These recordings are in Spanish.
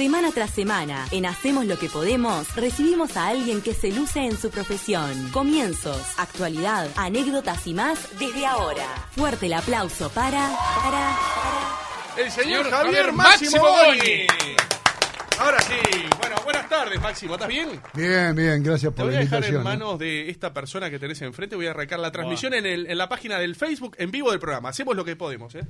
Semana tras semana, en Hacemos lo que podemos, recibimos a alguien que se luce en su profesión. Comienzos, actualidad, anécdotas y más desde ahora. Fuerte el aplauso para... para... para... El señor Javier Máximo Boni. Ahora sí, bueno, buenas tardes Máximo, ¿estás bien? Bien, bien, gracias Te por voy la a dejar en ¿eh? manos de esta persona que tenés enfrente, voy a arrancar la transmisión en, el- en la página del Facebook en vivo del programa. Hacemos lo que podemos, ¿eh?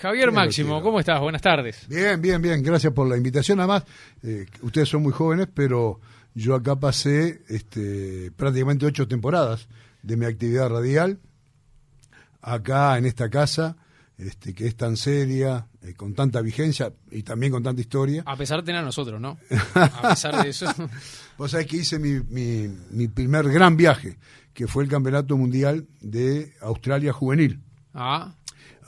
Javier Máximo. ¿cómo estás? Buenas tardes. Bien, bien, bien, gracias por la invitación. Además, eh, ustedes son muy jóvenes, pero yo acá pasé este, prácticamente ocho temporadas de mi actividad radial, acá en esta casa, este, que es tan seria, eh, con tanta vigencia y también con tanta historia. A pesar de tener a nosotros, ¿no? A pesar de eso. Vos sabés que hice mi, mi, mi primer gran viaje, que fue el Campeonato Mundial de Australia Juvenil. Ah,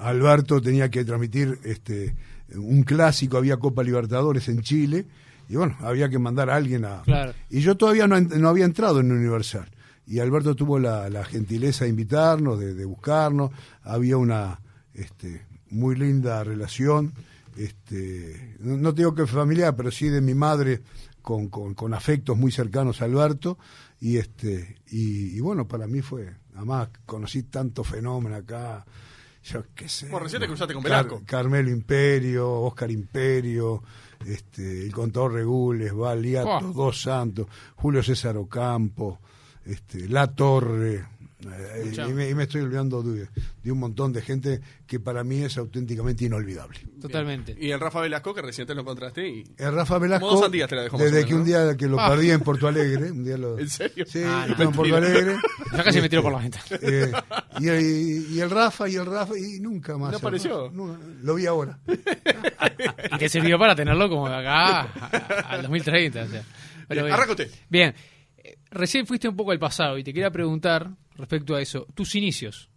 Alberto tenía que transmitir este un clásico, había Copa Libertadores en Chile, y bueno, había que mandar a alguien a... Claro. Y yo todavía no, no había entrado en Universal. Y Alberto tuvo la, la gentileza de invitarnos, de, de buscarnos, había una este, muy linda relación, este, no, no digo que familiar, pero sí de mi madre con, con, con afectos muy cercanos a Alberto, y este y, y bueno, para mí fue, además conocí tanto fenómeno acá, yo qué sé. Bueno, recién te cruzaste con Car- Velasco. Carmelo Imperio, Oscar Imperio, este, el contador Regules, Baliato, Oh. Dos Santos, Julio César Ocampo, este, La Torre. Eh, y, me, y me estoy olvidando de, de un montón de gente que para mí es auténticamente inolvidable. totalmente. Y el Rafa Velasco, que recién te lo encontraste y... El Rafa Velasco, te la dejó desde que un día que lo Ah. perdí en Porto Alegre, un día lo, ¿En serio? Sí, Ah, no. en Porto. Alegre. Yo casi me tiro por la ventana. Eh, y, el, y el Rafa, y el Rafa, y nunca más. ¿No apareció? No, lo vi ahora. Y te sirvió para tenerlo como de acá a- al 2030. o sea. Pero Bien, bien. arranca usted. Bien, Eh, recién fuiste un poco al pasado y te quería preguntar respecto a eso, tus inicios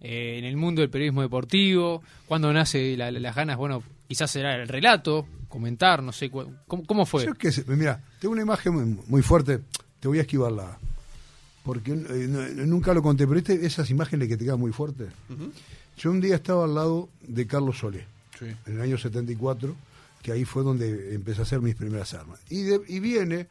eh, en el mundo del periodismo deportivo, cuándo nace la- la- las ganas, bueno, quizás será el relato, comentar, no sé, ¿cómo, cómo fue? Yo qué sé, mira, tengo una imagen muy, muy fuerte, te voy a esquivarla, porque eh, no- nunca lo conté, pero este- esas imágenes que te quedan muy fuertes. Yo un día estaba al lado de Carlos Solé, Sí. en el año 74, que ahí fue donde empecé a hacer mis primeras armas. Y, de- y viene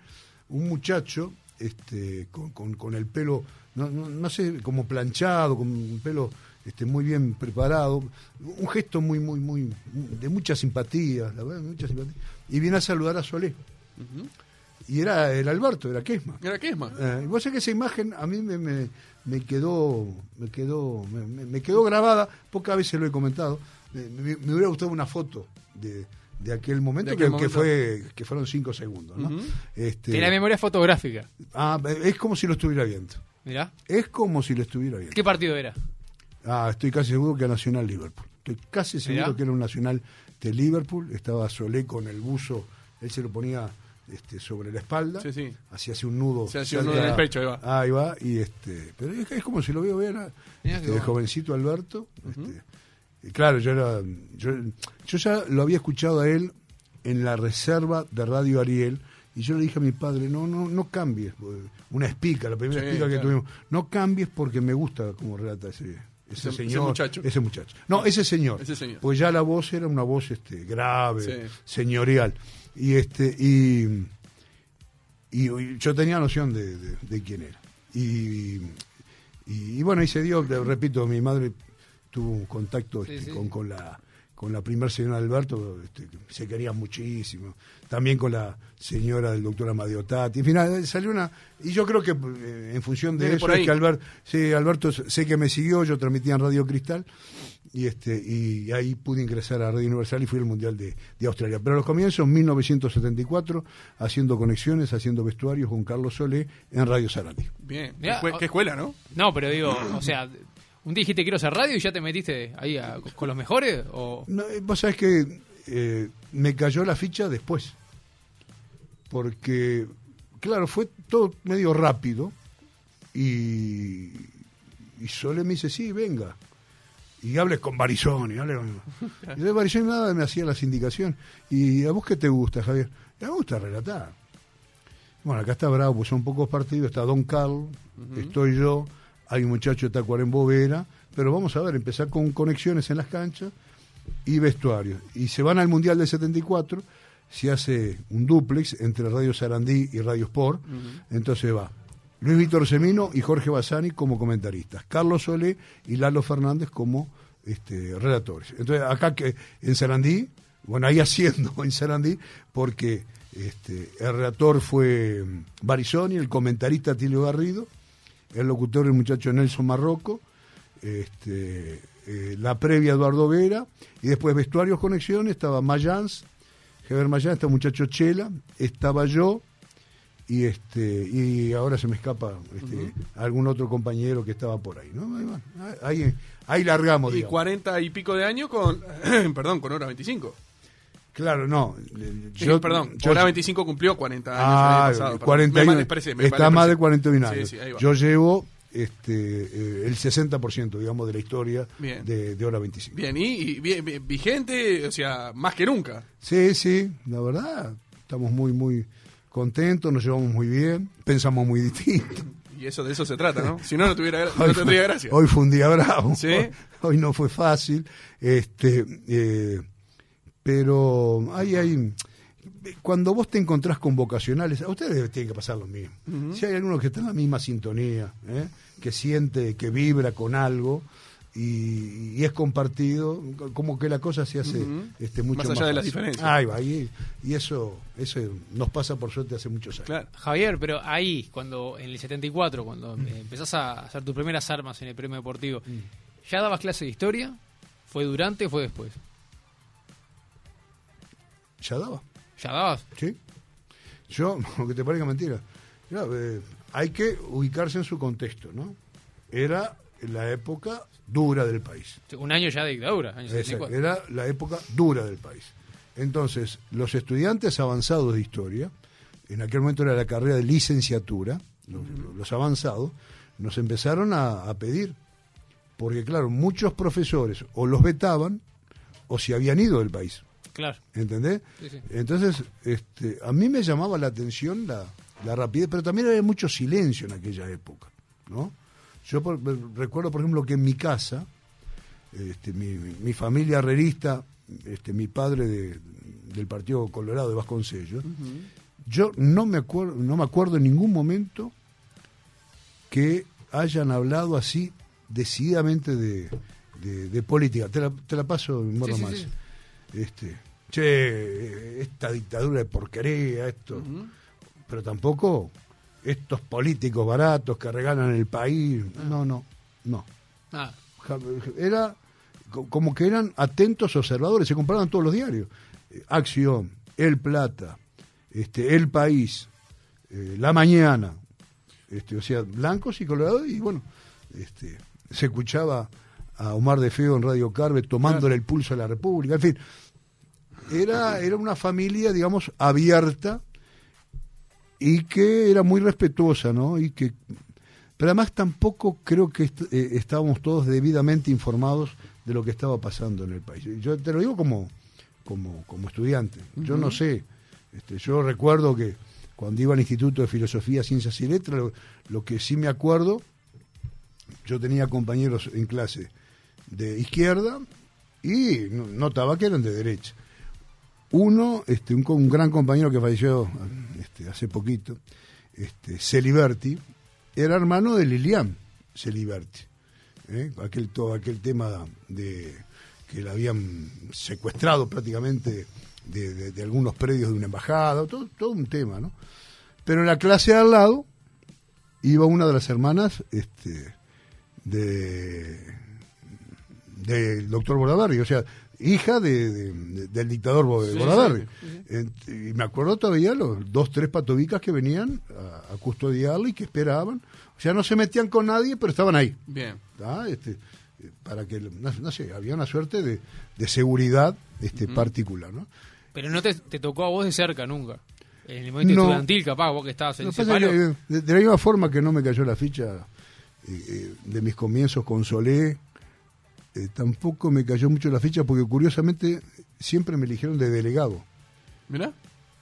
un muchacho este, con, con- con el pelo, no, no- no sé, como planchado, con un pelo este, muy bien preparado, un gesto muy, muy, muy, de mucha simpatía, la verdad, mucha simpatía. Y viene a saludar a Solé. Y era el Alberto, era Kesma. ¿Era qué es más? Eh, y vos sabés que esa imagen a mí me, me, me quedó me quedó me, me- quedó grabada pocas veces lo he comentado me, hubiera gustado una foto de, de aquel momento, De aquel que, momento. que fue que fueron cinco segundos ¿no? Ujú. este, Tiene la memoria fotográfica. ah, es como si lo estuviera viendo Mirá. es como si lo estuviera viendo ¿Qué partido era? ah estoy casi seguro que era Nacional Liverpool estoy casi seguro Mirá. que era un Nacional de Liverpool estaba Solé con el buzo él se lo ponía este, sobre la espalda Sí, sí. así un nudo Se hacía un nudo en el pecho, ahí va. Ahí va, y este, pero es, es como si lo veo ver a- este, bueno. jovencito Alberto. este, y claro, yo era, yo, yo ya lo había escuchado a él en la reserva de Radio Ariel, y yo le dije a mi padre, no, no, no cambies, porque una espica, la primera Sí, espica que tuvimos, no cambies porque me gusta como relata ese, ese, Ese- ese señor, muchacho. ese muchacho. No, ese señor, Ese señor. pues ya la voz era una voz este, grave, Sí. señorial, y este, y yo tenía noción de, de- de quién era. Y, y, y bueno, y se dio, repito, mi madre tuvo un contacto Sí, este, sí. Con, con la con la primera señora de Alberto, este, se querían muchísimo. También con la señora del doctor Amadeo Tati. En fin, eh, salió una. Y yo creo que eh, en función de Viene eso es que Alberto, sí, Alberto sé que me siguió, yo transmitía en Radio Cristal. Y, este, y ahí pude ingresar a Radio Universal y fui al Mundial de, de Australia. Pero a los comienzos, 1974, haciendo conexiones, haciendo vestuarios con Carlos Solé en Radio Sarandi. Bien. Mirá, ¿Qué, escue- qué escuela, no? No, pero digo, o sea, un día dijiste quiero hacer radio y ya te metiste ahí a- con los mejores o No, eh, vos sabés que eh, me cayó la ficha después. Porque, claro, fue todo medio rápido. Y, y Sole me dice, sí, venga. Y hables con Barizoni. hable con- Y de Barizoni nada me hacía las indicaciones. ¿Y a vos qué te gusta, Javier? "A mí me gusta relatar. Bueno, acá está Bravo, pues son pocos partidos. Está Don Carlos, estoy yo, hay un muchacho de Tacuarembó Vera. Pero vamos a ver, empezar con conexiones en las canchas y vestuarios. Y se van al Mundial del 74, se hace un duplex entre Radio Sarandí y Radio Sport. Entonces va Luis Víctor Semino y Jorge Bassani como comentaristas, Carlos Solé y Lalo Fernández como este, relatores. Entonces, acá que en Sarandí, bueno, ahí haciendo en Sarandí, porque este, el relator fue Barizoni, el comentarista Tilio Garrido, el locutor el muchacho Nelson Marroco, este, eh, la previa Eduardo Vera, y después Vestuarios Conexiones, estaba Mayans, Heber Mayans, estaba muchacho Chela, estaba yo, y este y ahora se me escapa este, algún otro compañero que estaba por ahí no ahí, ahí, largamos y cuarenta y pico de años con perdón con hora 25 Claro, no. Yo, perdón, Hora 25 cumplió 40 años ah, el año pasado. está más de 41 años. yo llevo este eh, el 60%, digamos, de la historia de, de, Hora 25. Bien, y, vigente, o sea, más que nunca. Sí, sí, la verdad, estamos muy, muy contentos, nos llevamos muy bien, pensamos muy distinto. Y eso de eso se trata, ¿no? Si no, no, tuviera, no tendría gracia. Hoy fue un día bravo. ¿Sí? Hoy, no fue fácil. Este, eh, pero hay, hay. Cuando vos te encontrás con vocacionales, a ustedes tienen que pasar lo mismo. Si hay alguno que está en la misma sintonía, ¿eh? que siente, que vibra con algo, y, es compartido, como que la cosa se hace este, mucho más allá de las diferencias. Ahí va, y, eso, eso nos pasa por suerte hace muchos años. Javier, pero ahí, cuando en el 74, cuando mm. empezás a hacer tus primeras armas en el premio deportivo, mm. ¿ya dabas clase de historia? ¿Fue durante o fue después? Ya daba. ¿Ya dabas? Sí. Yo, aunque te parezca mentira, eh, hay que ubicarse en su contexto, ¿no? Era la época dura del país. Un año ya de dictadura. era la época dura del país. Entonces, los estudiantes avanzados de historia, en aquel momento era la carrera de licenciatura, los, avanzados, nos empezaron a, pedir, porque claro, muchos profesores o los vetaban o se habían ido del país. Claro. ¿Entendés? Entonces, este, a mí me llamaba la atención la, la rapidez, pero también había mucho silencio en aquella época, ¿no? Yo recuerdo, por ejemplo, que en mi casa, este, mi, familia herrerista, este, mi padre del Partido Colorado de Vasconcellos, yo no me, acuerdo, no me acuerdo en ningún momento que hayan hablado así decididamente de, política. Te la, te la paso en más. Este, che, esta dictadura de porquería, esto. Pero tampoco estos políticos baratos que regalan el país. Ah. No, no, no. Ah. Era como que eran atentos observadores, se compraban todos los diarios. Eh, Acción, El Plata, este, El País, eh, La Mañana, este, o sea, blancos y colorados, y bueno, este, se escuchaba a Omar de Feo en Radio Carve tomándole el pulso a la República, en fin, era, era una familia, digamos, abierta y que era muy respetuosa, ¿no? Y que, pero además tampoco creo que eh, estábamos todos debidamente informados de lo que estaba pasando en el país. Yo te lo digo como, como, como estudiante. Yo no sé. Este, yo recuerdo que cuando iba al Instituto de Filosofía, Ciencias y Letras, lo, que sí me acuerdo, yo tenía compañeros en clase de izquierda y notaba que eran de derecha. Uno, este, un, un gran compañero que falleció este, hace poquito, este, Celiberti, era hermano de Lilian Celiberti. ¿eh? Aquel, todo aquel tema de que la habían secuestrado prácticamente de, algunos predios de una embajada, todo, todo un tema, ¿no? Pero en la clase al lado iba una de las hermanas este, de del doctor Bordaberry, o sea, hija de, del dictador Bordaberry. Y me acuerdo todavía los dos, tres patobicas que venían a, custodiarlo y que esperaban. O sea, no se metían con nadie, pero estaban ahí. Bien. Este, para que, no, sé, había una suerte de, seguridad este, particular, ¿no? Pero no te, tocó a vos de cerca nunca. En el momento estudiantil, capaz, vos que estabas en ese palo. de, la misma forma que no me cayó la ficha eh, eh, de mis comienzos con Solé, eh, tampoco me cayó mucho la ficha porque curiosamente siempre me eligieron de delegado. ¿Mira?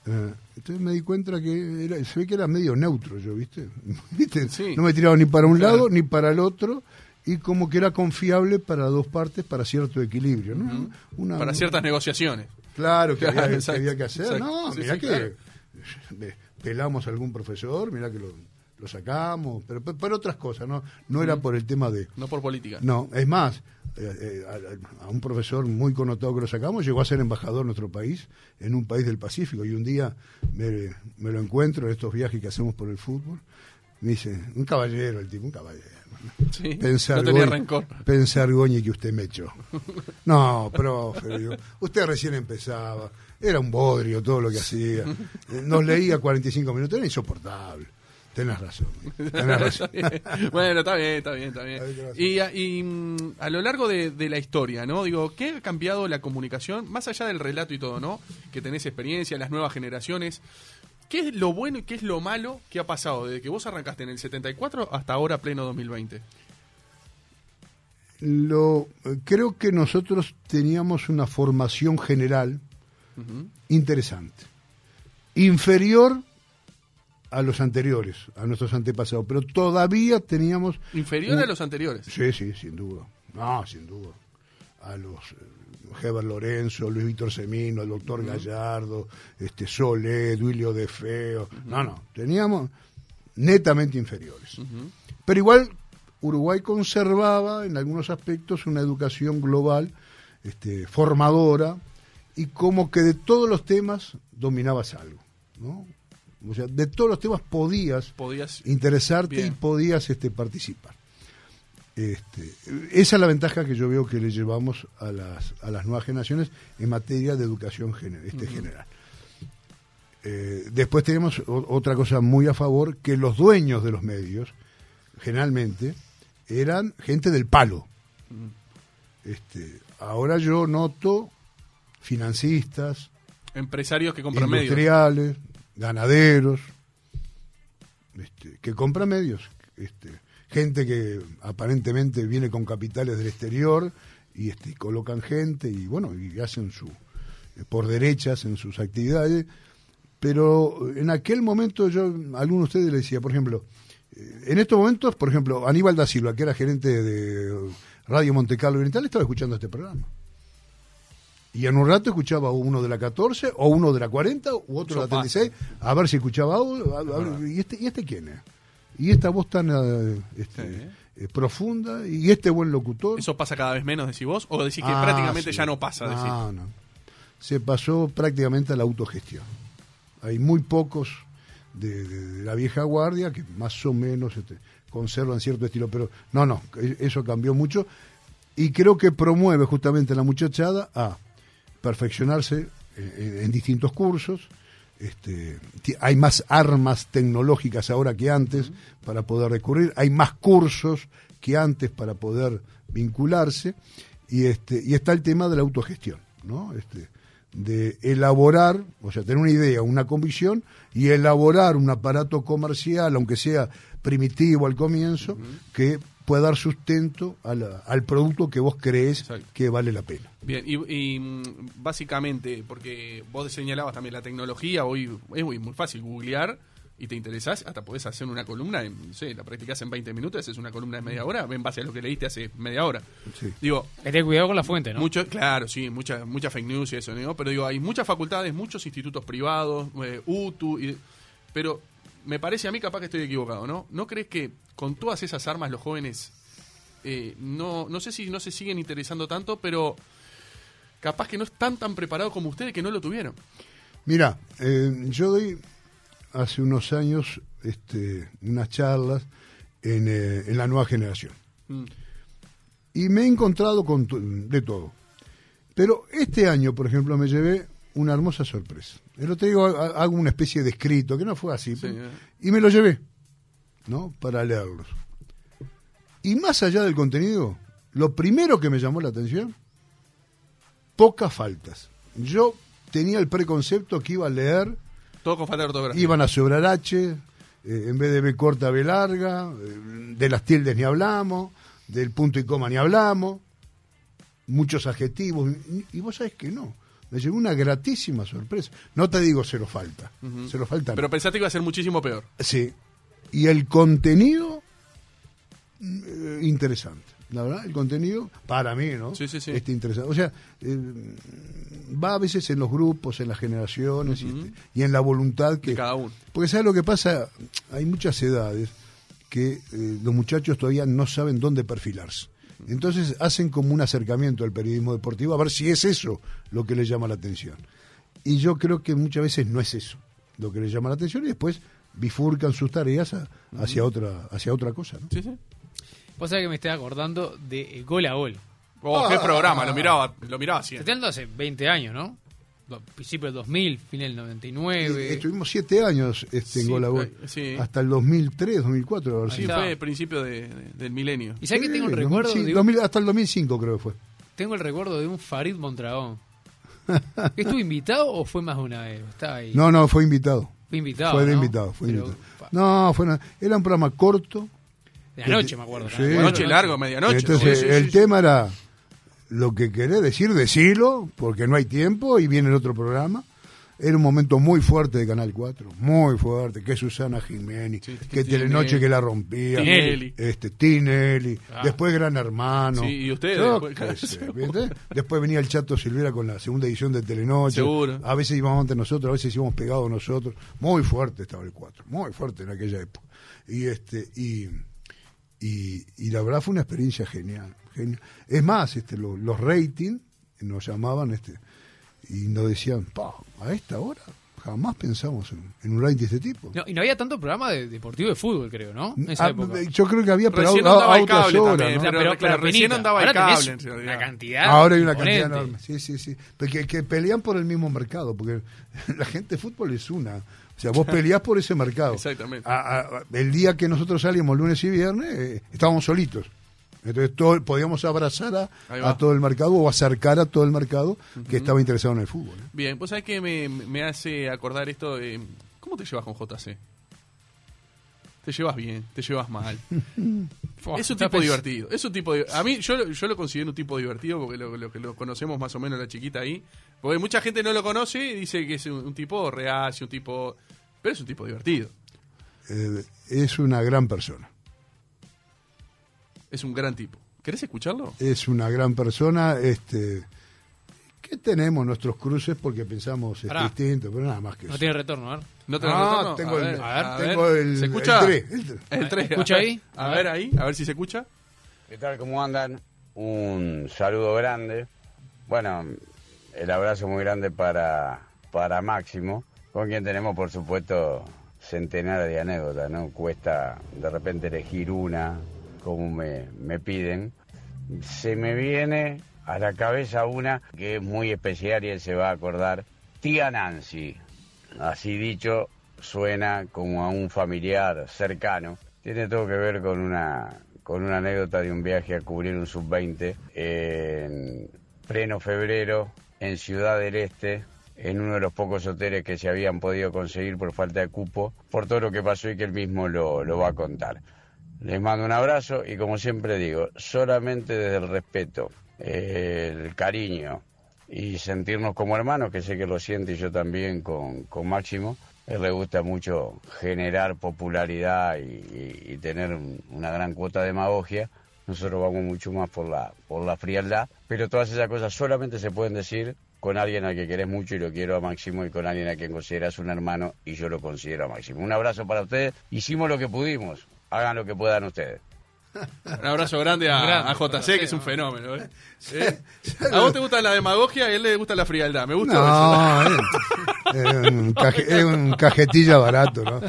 Eh, entonces me di cuenta que era, se ve que era medio neutro yo, ¿viste? No me tiraba ni para un lado ni para el otro y como que era confiable para dos partes para cierto equilibrio, ¿no? para ciertas negociaciones. Claro, que, Claro, había, que exacto, había que hacer. exacto. No, Sí, mirá sí, que claro. pelamos a algún profesor, mirá que lo, lo sacamos, pero por otras cosas, ¿no? No era por el tema de... No por política. No, es más, eh, eh, a, a un profesor muy connotado que lo sacamos llegó a ser embajador en nuestro país, en un país del Pacífico, y un día me, me lo encuentro en estos viajes que hacemos por el fútbol, me dice, un caballero el tipo, un caballero. Sí, Pensar, no tenía Goñi- rencor. Pensar, Goñi, que usted me echó. No, profe, usted recién empezaba. Era un bodrio todo lo que hacía. Eh, Nos leía 45 minutos, era insoportable. Tenés razón. Tenés razón. bueno, está bien, está bien, está bien. Y, a- y, mm, a lo largo de, de la historia, ¿no? Digo, ¿qué ha cambiado la comunicación? Más allá del relato y todo, ¿no? Que tenés experiencia, las nuevas generaciones. ¿Qué es lo bueno y qué es lo malo que ha pasado desde que vos arrancaste en el 74 hasta ahora pleno 2020? Lo, creo que nosotros teníamos una formación general interesante. Inferior a los anteriores, a nuestros antepasados, pero todavía teníamos Inferior un- a los anteriores. Sí, sí, sin duda. No, sin duda. A los eh, Heber Lorenzo, Luis Víctor Semino, el doctor Gallardo, este Solé, Duilio de Feo. No, no, teníamos netamente inferiores. Pero igual Uruguay conservaba en algunos aspectos una educación global, este, formadora, y como que de todos los temas dominabas algo, ¿no? O sea, de todos los temas podías Podías. interesarte Bien. y podías este, participar. Este, esa es la ventaja que yo veo que le llevamos a las, a las nuevas generaciones en materia de educación gener- este, general. Eh, después tenemos otra cosa muy a favor, que los dueños de los medios, generalmente, eran gente del palo. Este, ahora yo noto financistas, Empresarios que compran medios. Ganaderos, este, que compran medios, este, gente que aparentemente viene con capitales del exterior y este, colocan gente y bueno, y hacen su eh, por derechas en sus actividades, pero en aquel momento yo alguno de ustedes le decía, por ejemplo, eh, en estos momentos, por ejemplo, Aníbal da Silva, que era gerente de Radio Monte Carlo Oriental, estaba escuchando este programa. Y en un rato escuchaba uno de la 14, o uno de la 40, u otro de la Eso pasa. 36, a ver si escuchaba a- a ¿y, este, ¿y este quién es? Y esta voz tan eh, este, Sí. eh, profunda, y este buen locutor. ¿Eso pasa cada vez menos, decís vos? ¿O decís que Ah, prácticamente sí. ya no pasa? decís? No, no. Se pasó prácticamente a la autogestión. Hay muy pocos de, de- de la vieja guardia que más o menos este, conservan cierto estilo, pero no, no, e- eso cambió mucho y creo que promueve justamente a la muchachada a perfeccionarse en, en- en distintos cursos. Este, hay más armas tecnológicas ahora que antes para poder recurrir, hay más cursos que antes para poder vincularse y este y está el tema de la autogestión, ¿no? Este, de elaborar, o sea, tener una idea, una convicción y elaborar un aparato comercial, aunque sea primitivo al comienzo, que pueda dar sustento a la- al producto que vos crees Exacto. que vale la pena. Bien, y, y, mm, básicamente, porque vos señalabas también la tecnología, hoy es muy, muy fácil googlear y te interesás, hasta podés hacer una columna, en, no sé, la practicás en 20 minutos, haces una columna de media hora, en base a lo que leíste hace media hora. Sí. Digo, Hay que tener cuidado con la fuente, ¿no? mucho, claro, sí, mucha, mucha fake news y eso, ¿no? Pero digo, hay muchas facultades, muchos institutos privados, eh, UTU, y- pero me parece a mí capaz que estoy equivocado, ¿no? ¿No crees que con todas esas armas los jóvenes, eh, no, no sé si no se siguen interesando tanto, pero capaz que no están tan preparados como ustedes que no lo tuvieron? Mira, eh, yo doy hace unos años este, unas charlas en, eh, en la nueva generación. Mm, Y me he encontrado con de todo. Pero este año, por ejemplo, me llevé una hermosa sorpresa. El otro día ha- hago una especie de escrito, que no fue así, Sí, pero- eh. y me lo llevé, ¿no? Para leerlos. Y más allá del contenido, lo primero que me llamó la atención, pocas faltas. Yo tenía el preconcepto que iba a leer, Todo con falta de ortografía. iban a sobrar H, eh, en vez de B corta, B larga, eh, de las tildes ni hablamos, del punto y coma ni hablamos, muchos adjetivos, y, y vos sabés que no. Me llegó una gratísima sorpresa. No te digo cero falta, Ujú. cero falta. Pero pensaste que iba a ser muchísimo peor. Sí. Y el contenido eh, interesante. La verdad, el contenido, para mí, ¿no? Sí, sí, sí. Este, interesante. O sea, eh, va a veces en los grupos, en las generaciones y, este, y en la voluntad que... De cada uno. Porque ¿sabes lo que pasa? Hay muchas edades que eh, los muchachos todavía no saben dónde perfilarse. Entonces hacen como un acercamiento al periodismo deportivo a ver si es eso lo que les llama la atención. Y yo creo que muchas veces no es eso lo que les llama la atención y después bifurcan sus tareas a- hacia otra hacia otra cosa. ¿no? Sí, sí. Vos sabés que me estoy acordando de Gol a Gol. Oh, qué programa, lo miraba, lo miraba Estoy siempre. hablando hace 20 años, ¿no? Do- Principio del 2000, final del 99. Eh, Estuvimos siete años este, en Sí, Gol a Gol, eh, sí. hasta el 2003, 2004. haber Sí, fue principio de- de- del milenio. ¿Y sabés que tengo el recuerdo? de un- 2000 hasta el 2005 creo que fue. Tengo el recuerdo de un Farid Mondragón. ¿Estuvo invitado o fue más de una vez? Estaba ahí. No, no, fue invitado. Fue invitado. fue de ¿no? invitado, fue Pero, invitado. No, fue una- era un programa corto. De anoche, me acuerdo. Sí. Noche ¿no? largo, medianoche. Entonces, Sí, sí, el sí, sí. tema era lo que querés decir, decilo, porque no hay tiempo y viene el otro programa. Era un momento muy fuerte de Canal 4, muy fuerte, que Susana Jiménez, Sí, que Tinelli. Telenoche que la rompía, Tinelli. este Tinelli, Ah. después Gran Hermano. Sí, y ustedes, después, venía el Chato Silvera con la segunda edición de Telenoche. Seguro. A veces íbamos ante nosotros, a veces íbamos pegados nosotros. Muy fuerte estaba el 4, muy fuerte en aquella época. Y este y y, y la verdad fue una experiencia genial, Es más, este, lo- los ratings nos llamaban este y nos decían, pa, a esta hora jamás pensamos en, en un rating de este tipo. No, y no había tanto programa de, deportivo de fútbol, creo, ¿no? En esa Ah, época. yo creo que había, pero Recién a, andaba a el otras cable horas, también, ¿no? pero- Pero, claro, recién andaba el cable, en realidad. Una cantidad. Ahora hay una cantidad enorme. Sí, sí, sí. Porque que pelean por el mismo mercado, porque la gente de fútbol es una. O sea, vos peleás por ese mercado. Exactamente. A- a- el día que nosotros salimos lunes y viernes, eh, estábamos solitos. Entonces todo, podíamos abrazar a, todo el mercado o acercar a todo el mercado que estaba interesado en el fútbol. ¿eh? Bien, vos sabés que me, me hace acordar esto de... ¿Cómo te llevas con JC? Te llevas bien, te llevas mal. Es un tipo divertido. Es un tipo a mí yo, lo- yo lo considero un tipo divertido porque lo, lo que lo conocemos más o menos la chiquita ahí. Porque mucha gente no lo conoce y dice que es un, un tipo reacio, un tipo pero es un tipo divertido. Eh, es una gran persona. Es un gran tipo. ¿Querés escucharlo? Es una gran persona. Este, que tenemos nuestros cruces porque pensamos este, Pará. distinto, pero nada más que No eso. tiene retorno, a ver. ¿No Ah, retorno? tengo a el- ver, a ver, tengo el- ¿Se escucha? el tres, el tres. El tres, ¿Escucha a ver, ahí? A ver. ahí, a ver si se escucha. ¿Qué tal? ¿Cómo andan? Un saludo grande. Bueno, el abrazo muy grande para, para Máximo, con quien tenemos, por supuesto, centenares de anécdotas, ¿no? Cuesta de repente elegir una, como me, me piden. Se me viene a la cabeza una que es muy especial y él se va a acordar. Tía Nancy, así dicho, suena como a un familiar cercano. Tiene todo que ver con una, con una anécdota de un viaje a cubrir un sub-20 en pleno febrero en Ciudad del Este, en uno de los pocos hoteles que se habían podido conseguir por falta de cupo, por todo lo que pasó y que él mismo lo, lo va a contar. Les mando un abrazo y como siempre digo, solamente desde el respeto, eh, el cariño y sentirnos como hermanos, que sé que lo siente yo también con, con Máximo. Él le gusta mucho generar popularidad y, tener un- una gran cuota de demagogia. Nosotros vamos mucho más por la, por la frialdad, pero todas esas cosas solamente se pueden decir con alguien al que querés mucho y lo quiero a Máximo y con alguien a quien consideras un hermano y yo lo considero a Máximo. Un abrazo para ustedes. Hicimos lo que pudimos. Hagan lo que puedan ustedes. Un abrazo grande a, Grande, a JC, que es un ¿no? fenómeno. ¿eh? ¿Eh? A vos te gusta la demagogia, a él le gusta la frialdad. Me gusta eso. No, es, es un caje- es un cajetilla barato, ¿no?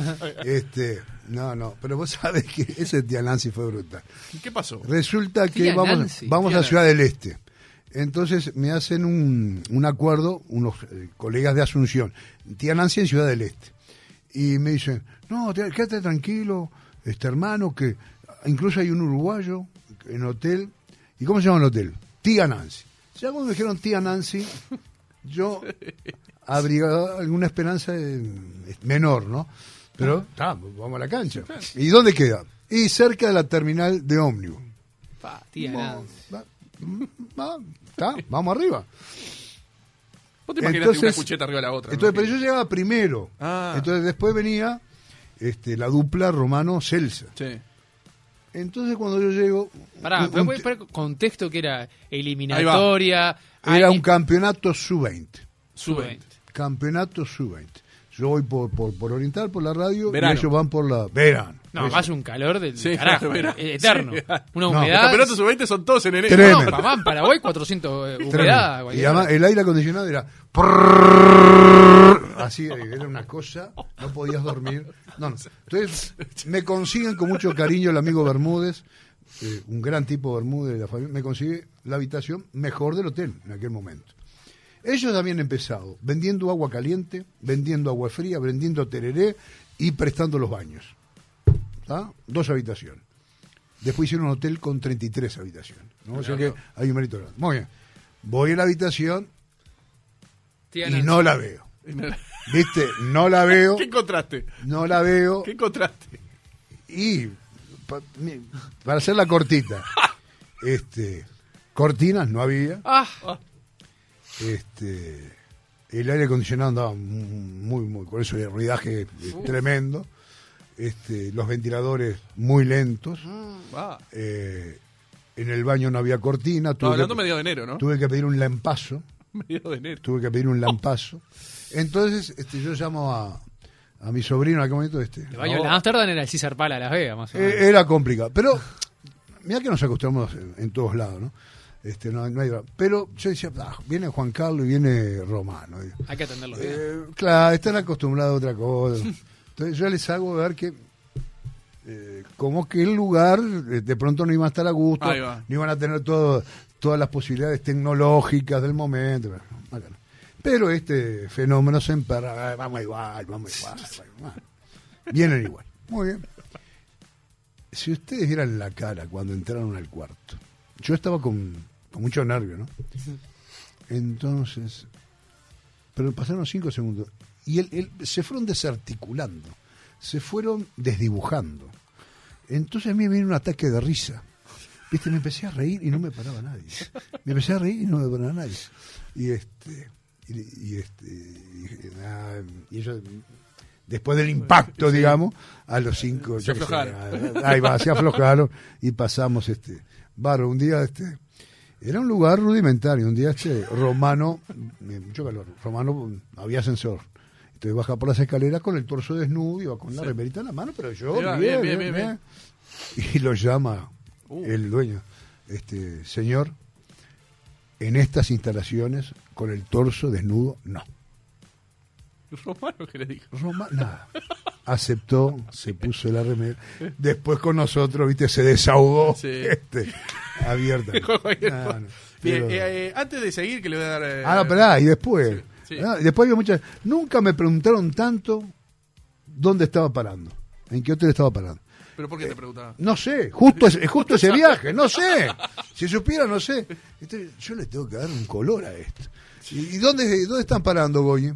Este, no, no, pero vos sabés que ese tía Nancy fue brutal. ¿Qué pasó? Resulta que Tía vamos, Nancy. vamos a. Ciudad del Este. Entonces me hacen un, un acuerdo unos eh, colegas de Asunción, tía Nancy en Ciudad del Este. Y me dicen, no, te- quédate tranquilo, este hermano, que incluso hay un uruguayo en hotel. ¿Y cómo se llama el hotel? Tía Nancy. Ya cuando me dijeron tía Nancy, yo abrigaba alguna esperanza menor, ¿no? Pero, ta, vamos a la cancha. ¿Y dónde queda? Y cerca de la terminal de ómnibus. Pa, tía Vamos, Nancy. va- vamos arriba. Vos te imaginas Entonces- una cucheta arriba de la otra. Entonces, ¿no? pero yo llegaba primero. Ah. Entonces después venía este, la dupla Romano Celsa. Sí. Entonces cuando yo llego... Pará, un- ¿me un poner contexto que era eliminatoria? era un campeonato sub-20. sub-20. Campeonato sub-20. Yo voy por, por, por Oriental, por la radio, Verano. y ellos van por la... Verano. No, más un calor del Sí, carajo, eterno. Sí. Una No, Los humedad. campeonatos sub-20 son todos en enero. Tremendo. No, mamá, en Paraguay 400 eh, humedad. Y además el aire acondicionado era... Así, era una cosa, no podías dormir. No, no. Entonces me consiguen con mucho cariño el amigo Bermúdez, eh, un gran tipo Bermúdez de la familia, me consigue la habitación mejor del hotel en aquel momento. Ellos habían empezado vendiendo agua caliente, vendiendo agua fría, vendiendo tereré y prestando los baños. ¿Tá? Dos habitaciones. Después hicieron un hotel con 33 habitaciones. ¿no? O sea que hay un mérito grande. Muy bien. Voy a la habitación y no la veo. ¿Viste? No la veo, ¿Qué encontraste? no la veo. ¿Qué encontraste? Y pa- mi- para hacerla cortita, este, cortinas no había. Ah, Este, el aire acondicionado andaba muy, muy, con eso el ruidaje eh, tremendo. Este, los ventiladores muy lentos. Ah, Eh, en el baño no había cortina. no, Tuve, hablando que, medio de enero, ¿no? tuve que pedir un lampazo. Medio de enero. Tuve que pedir un lampazo. Entonces, este, yo llamo a, a mi sobrino en aquel momento. Este, el baño de Amsterdam era el César Pala Las Vegas, más o menos. Eh, era complicado. Pero, mira que nos acostumbramos en, en todos lados, ¿no? Este, no, no hay, pero yo decía, "Ah, viene Juan Carlos y viene Romano. Hay que atenderlo bien. eh, claro, están acostumbrados a otra cosa. Entonces yo les hago ver que eh, como que el lugar eh, de pronto no iba a estar a gusto, no iban a tener todo, todas las posibilidades tecnológicas del momento. Pero este fenómeno se emperra, "Ah, vamos igual, vamos igual, igual". Vienen igual. Muy bien. Si ustedes vieran la cara cuando entraron al cuarto, yo estaba con, mucho nervio, ¿no? Entonces, pero pasaron cinco segundos y él, él- se fueron desarticulando, se fueron desdibujando. Entonces a mí me vino un ataque de risa. Viste, me empecé a reír y no me paraba nadie. Me empecé a reír y no me paraba nadie. Y este, y, y este, y ellos, después del impacto, digamos, a los cinco, Se sé, aflojaron. ah, ahí va, se aflojaron y pasamos este, barro. Un día, este, era un lugar rudimentario. Un día, este, Romano, eh, mucho calor, Romano, había ascensor. Entonces baja por las escaleras con el torso desnudo, iba con la remerita en la mano, pero yo, bien, bien, bien, bien, bien, bien. Y lo llama Uh. el dueño, este señor, en estas instalaciones, con el torso desnudo, no. Romano, ¿qué le dijo? Roma, nada. Aceptó, se puso la remera. Después con nosotros, viste, se desahogó Sí. este, abierta. No, pero- eh, eh, antes de seguir, que le voy a dar. eh, Ah, no, pará, y después. Sí, sí. Ah, después había muchas. Nunca me preguntaron tanto dónde estaba parando, en qué hotel estaba parando. ¿Pero por qué te preguntaba? No sé, justo, ese- justo ese viaje, no sé. Si supiera, no sé. Entonces, yo le tengo que dar un color a esto. ¿Y, y dónde, dónde están parando, Goye?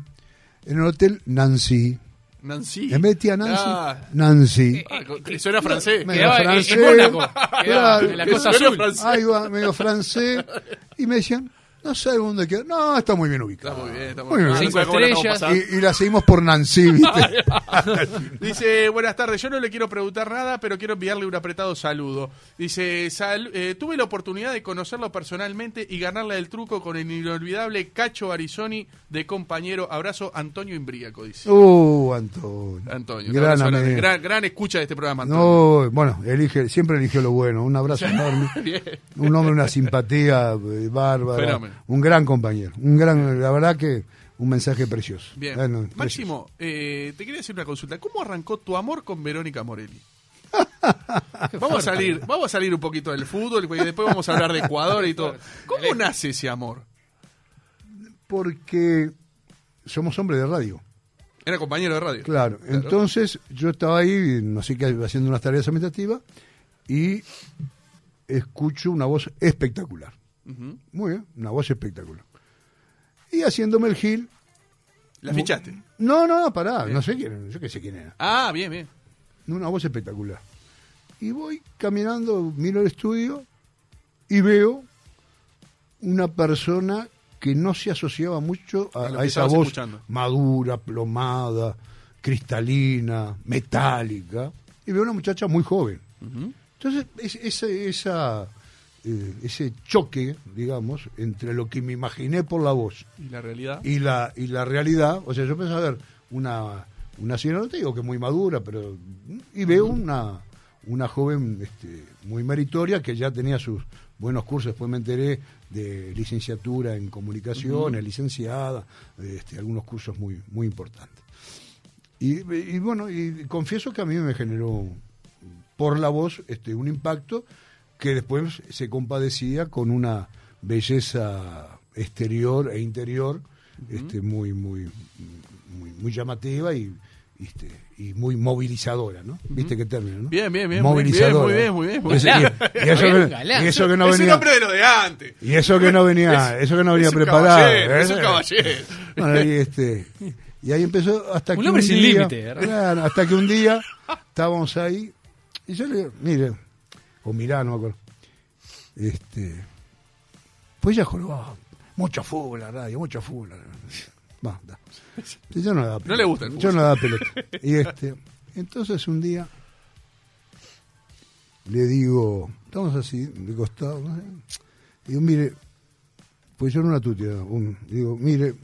En el hotel Nancy. Nancy. En vez de tía Nancy, Ah, Nancy. ah, con- suena francés. medio en- francés. en Mónaco, quedaba Claro. en la Suena Azul. Ahí va, medio francés. Y me decían, no sé dónde queda. No, está muy bien ubicado. Está muy bien, está muy Muy bien. Cinco estrellas. Y, y la seguimos por Nancy, ¿viste? Dice, buenas tardes, yo no le quiero preguntar nada, pero quiero enviarle un apretado saludo. Dice, "Sal- eh, tuve la oportunidad de conocerlo personalmente y ganarle el truco con el inolvidable Cacho Arizoni de compañero. Abrazo, Antonio Imbríaco, dice. Uh, Antonio. Antonio, Gran abrazo gran, gran escucha de este programa, Antonio. No, bueno, elige, siempre eligió lo bueno. Un abrazo enorme. Bien. Un hombre, una simpatía eh, bárbara. Fenómeno. Un gran compañero. Un gran, la verdad que un mensaje precioso. Bien. Máximo, eh, te quería hacer una consulta. ¿Cómo arrancó tu amor con Verónica Morelli? vamos a salir, vamos a salir un poquito del fútbol y después vamos a hablar de Ecuador y todo. ¿Cómo nace ese amor? Porque somos hombres de radio. Era compañero de radio. Claro. Entonces yo estaba ahí, no sé qué, haciendo unas tareas administrativas y escucho una voz espectacular. Muy bien, una voz espectacular. Y haciéndome el gil. ¿La fichaste? No, no, pará, no sé quién, yo qué sé quién era. Ah, bien, bien. Una voz espectacular. Y voy caminando, miro el estudio y veo una persona que no se asociaba mucho a, esa voz escuchando. madura, plomada, cristalina, metálica. Y veo una muchacha muy joven. Entonces, es- esa, eh, ese choque, digamos, entre lo que me imaginé por la voz Y la realidad. y la, y la realidad, o sea, yo pensaba ver una, una señora, no te digo que muy madura, pero y veo una, una joven este, muy meritoria que ya tenía sus buenos cursos, después me enteré de licenciatura en comunicación, es licenciada, este, algunos cursos muy, muy importantes. Y, y bueno, y confieso que a mí me generó por la voz este, un impacto que después se compadecía con una belleza exterior e interior este, muy, muy, muy, muy llamativa y, este, y muy movilizadora, ¿no? ¿Viste qué término, no? Bien, bien, bien, Movilizadora. muy bien, muy bien, muy bien. Ese- Galán. y, eso que, galán. y eso que no es un venía, hombre de lo de antes. y eso que no venía, eso que no venía es preparado. caballero, es ¿eh? un caballero. Bueno, y, este, y ahí empezó hasta Un que hombre un sin día, límite, ¿verdad? claro, hasta que un día estábamos ahí y yo le digo, mire, o mirá, no me acuerdo. Este, pues ella jorobaba, mucho fútbol la radio, mucho fútbol. la radio". Va, da. Y yo no le daba No le gusta el Yo no le daba pelota. Y este, entonces un día le digo, estamos así, de costado, no digo, mire, pues yo no una tutia, un, digo, mire,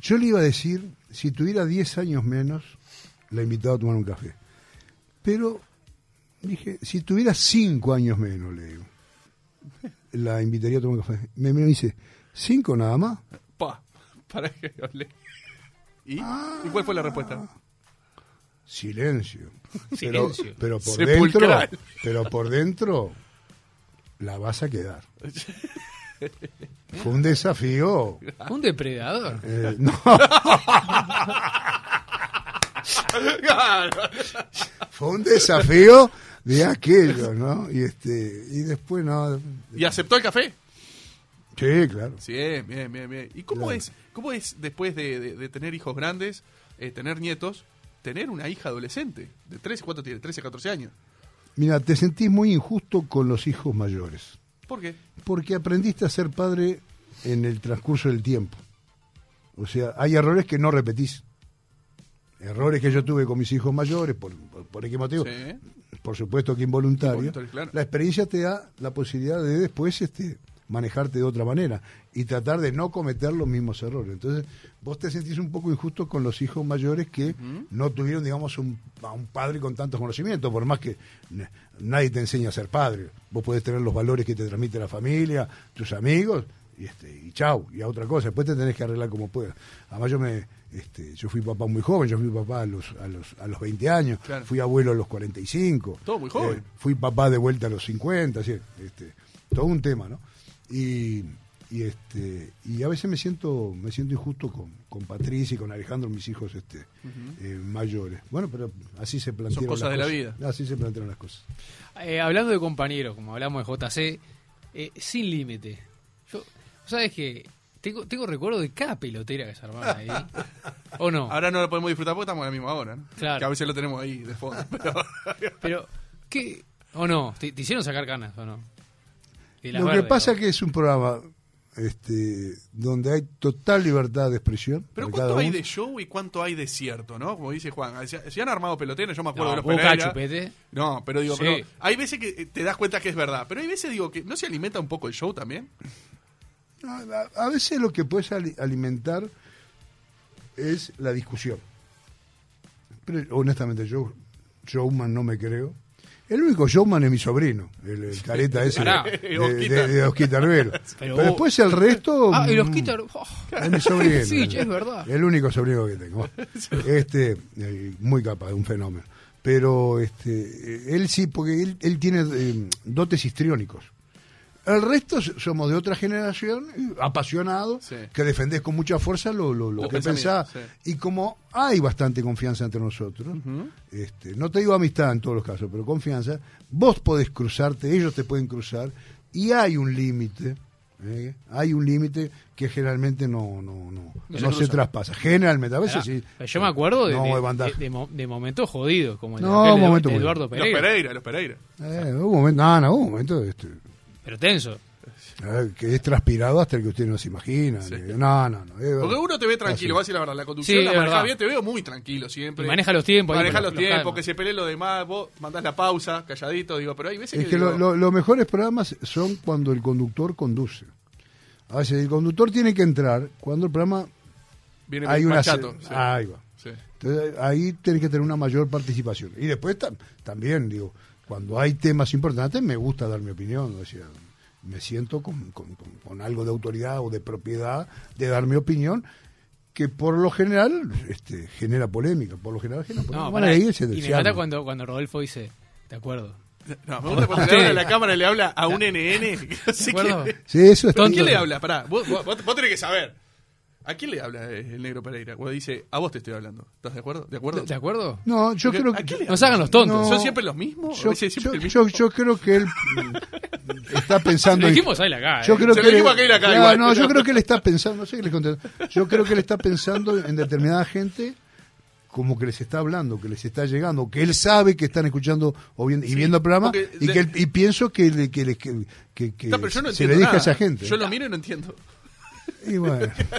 yo le iba a decir, si tuviera 10 años menos, la invitaba a tomar un café. Pero dije, si tuviera 5 años menos, le digo, la invitaría a tomar un café. Me, me dice, ¿cinco nada más? Pa, para que hable. ¿Y? Ah. ¿Y cuál fue la respuesta? Silencio. Silencio. Pero, pero por Sepulcral. dentro, pero por dentro la vas a quedar. Fue un desafío. Un depredador. eh, no, fue un desafío de aquello, ¿no? Y este y después no. ¿Y aceptó el café? Sí, claro. Sí, bien, bien, bien. ¿Y cómo Claro. es cómo es después de, de- de tener hijos grandes, eh, tener nietos, tener una hija adolescente? ¿De 13? ¿Cuánto tiene? ¿13, 14 años? Mira, te sentís muy injusto con los hijos mayores. ¿Por qué? Porque aprendiste a ser padre en el transcurso del tiempo. O sea, hay errores que no repetís. Errores que yo tuve con mis hijos mayores, por, por, por qué motivo. Sí. Por supuesto que involuntario. Involuntario, claro. La experiencia te da la posibilidad de después este, manejarte de otra manera y tratar de no cometer los mismos errores. Entonces, vos te sentís un poco injusto con los hijos mayores que no tuvieron, digamos, un, a un padre con tantos conocimientos, por más que nadie te enseña a ser padre. Vos podés tener los valores que te transmite la familia, tus amigos, y este y chau, y a otra cosa. Después te tenés que arreglar como puedas. Además, yo me este, yo fui papá muy joven, yo fui papá a los, a los, a los 20 años, Claro. fui abuelo a los 45. Todo muy joven. Eh, fui papá de vuelta a los 50, así, este, todo un tema, ¿no? Y, y este y a veces me siento me siento injusto con, con Patricia y con Alejandro, mis hijos este eh, mayores. Bueno, pero así se plantearon cosas las de la cosas. vida. Así se plantearon las cosas. Eh, hablando de compañeros, como hablamos de JC, eh, sin límite. Yo, ¿sabes que tengo, tengo recuerdo de cada pelotera que se armaba ahí? ¿O no? Ahora no lo podemos disfrutar porque estamos en la misma hora, ¿no? Claro. Que a veces lo tenemos ahí de fondo. Pero, Pero, ¿qué? ¿O no? ¿Te, te hicieron sacar canas o no? De Lo que pasa ¿no? que es un programa este donde hay total libertad de expresión. pero ¿cuánto hay de show y cuánto hay de cierto, no? Como dice Juan, se, se han armado peloteros, yo me acuerdo No, de los Pereira. Chupete. No, pero digo, Sí. pero hay veces que eh, te das cuenta que es verdad, pero hay veces digo que no se alimenta un poco el show también. No, A, a veces lo que puedes ali- alimentar es la discusión. Pero honestamente, yo showman no me creo. El único showman es mi sobrino, el, el careta ese Pará. de, de, Osquita. de Osquita Arbelo. Pero después el resto... Ah, y los mm, quitan. oh, Es mi sobrino. Sí, es verdad. El único sobrino que tengo. Este, eh, muy capaz, un fenómeno. Pero este, él sí, porque él, él tiene eh, dotes histriónicos. El resto somos de otra generación, apasionados, Sí. que defendés con mucha fuerza lo, lo, lo que pensás. sí. Y como hay bastante confianza entre nosotros, este, no te digo amistad en todos los casos, pero confianza, vos podés cruzarte, ellos te pueden cruzar, y hay un límite, ¿eh? hay un límite que generalmente no, no, no, No no se traspasa. Generalmente, a veces sí. Yo me acuerdo de, No, de, de de- de mo- de momentos jodidos, como el momento de Eduardo Los Pereira. Pereira, los Pereira. Eh, hubo un momento, no, no, hubo un momento, este, Pero tenso. Eh, que es transpirado hasta el que usted no se imagina. Sí. No, no, no. Porque uno te ve tranquilo, va a así. decir la verdad. La conducción Sí, la maneja verdad. bien, te veo muy tranquilo siempre. Y maneja los tiempos Maneja los- los los tiempos, calma. que se pelee lo demás, vos mandás la pausa, calladito, digo, pero hay veces Es que. que lo- digo, lo- los mejores programas son cuando el conductor conduce. A veces el conductor tiene que entrar cuando el programa viene hay una... chato. se- sí. Ahí va. Sí. Entonces, ahí tiene que tener una mayor participación. Y después tam- también, digo, cuando hay temas importantes me gusta dar mi opinión. O sea, me siento con, con- con- con algo de autoridad o de propiedad de dar mi opinión, que por lo general este, genera polémica. Por lo general genera polémica. No, Bueno, pará, ahí se- y me mata cuando, cuando Rodolfo dice, de acuerdo. No, me gusta cuando le habla a la cámara y le habla a un NN. que no sé ¿De acuerdo? quién- Sí, eso es ¿Pero ¿A quién le habla? Pará, vos- vos- vos tenés que saber. ¿A quién le habla eh, el negro Pereira? Cuando dice, a vos te estoy hablando. ¿Estás de acuerdo? ¿De acuerdo? ¿De acuerdo? No, yo Porque, creo ¿a que... quién le No se hagan los tontos. No. ¿Son siempre los mismos? Yo, ¿O dice siempre yo- el mismo? yo- yo creo que él está pensando Lo en- dijimos ahí acá. Yo eh. creo Se que lo él- dijimos aquel acá Ah, igual, no, pero- yo creo que él está pensando, no sé qué les contesto. Yo creo que él está pensando en determinada gente como que les está hablando, que les está llegando, que él sabe que están escuchando o viendo, y viendo el programa y de- que él- y pienso que le- que, le- que, que- que No, se le dije nada. a esa gente. Yo lo miro y no entiendo. Y bueno,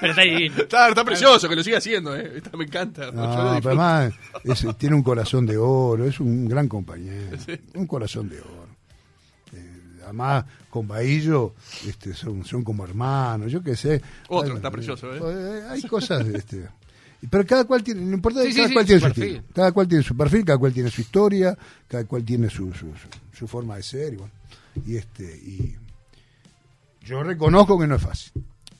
Pero está ahí. Está, está precioso que lo siga haciendo, ¿eh? Está- me encanta. Yo lo no, pero disfruto. además es- tiene un corazón de oro, es un gran compañero, un corazón de oro. Eh, además, con Bahillo este, son, son como hermanos, yo qué sé. Otro, Hay- está precioso, ¿eh? eh, Hay cosas, este, pero cada cual tiene, no importa, Sí, cada sí, cual su tiene su perfil. estilo, cada cual tiene su perfil, cada cual tiene su historia, cada cual tiene su, su, su- su forma de ser y bueno, y este y yo reconozco que no es fácil,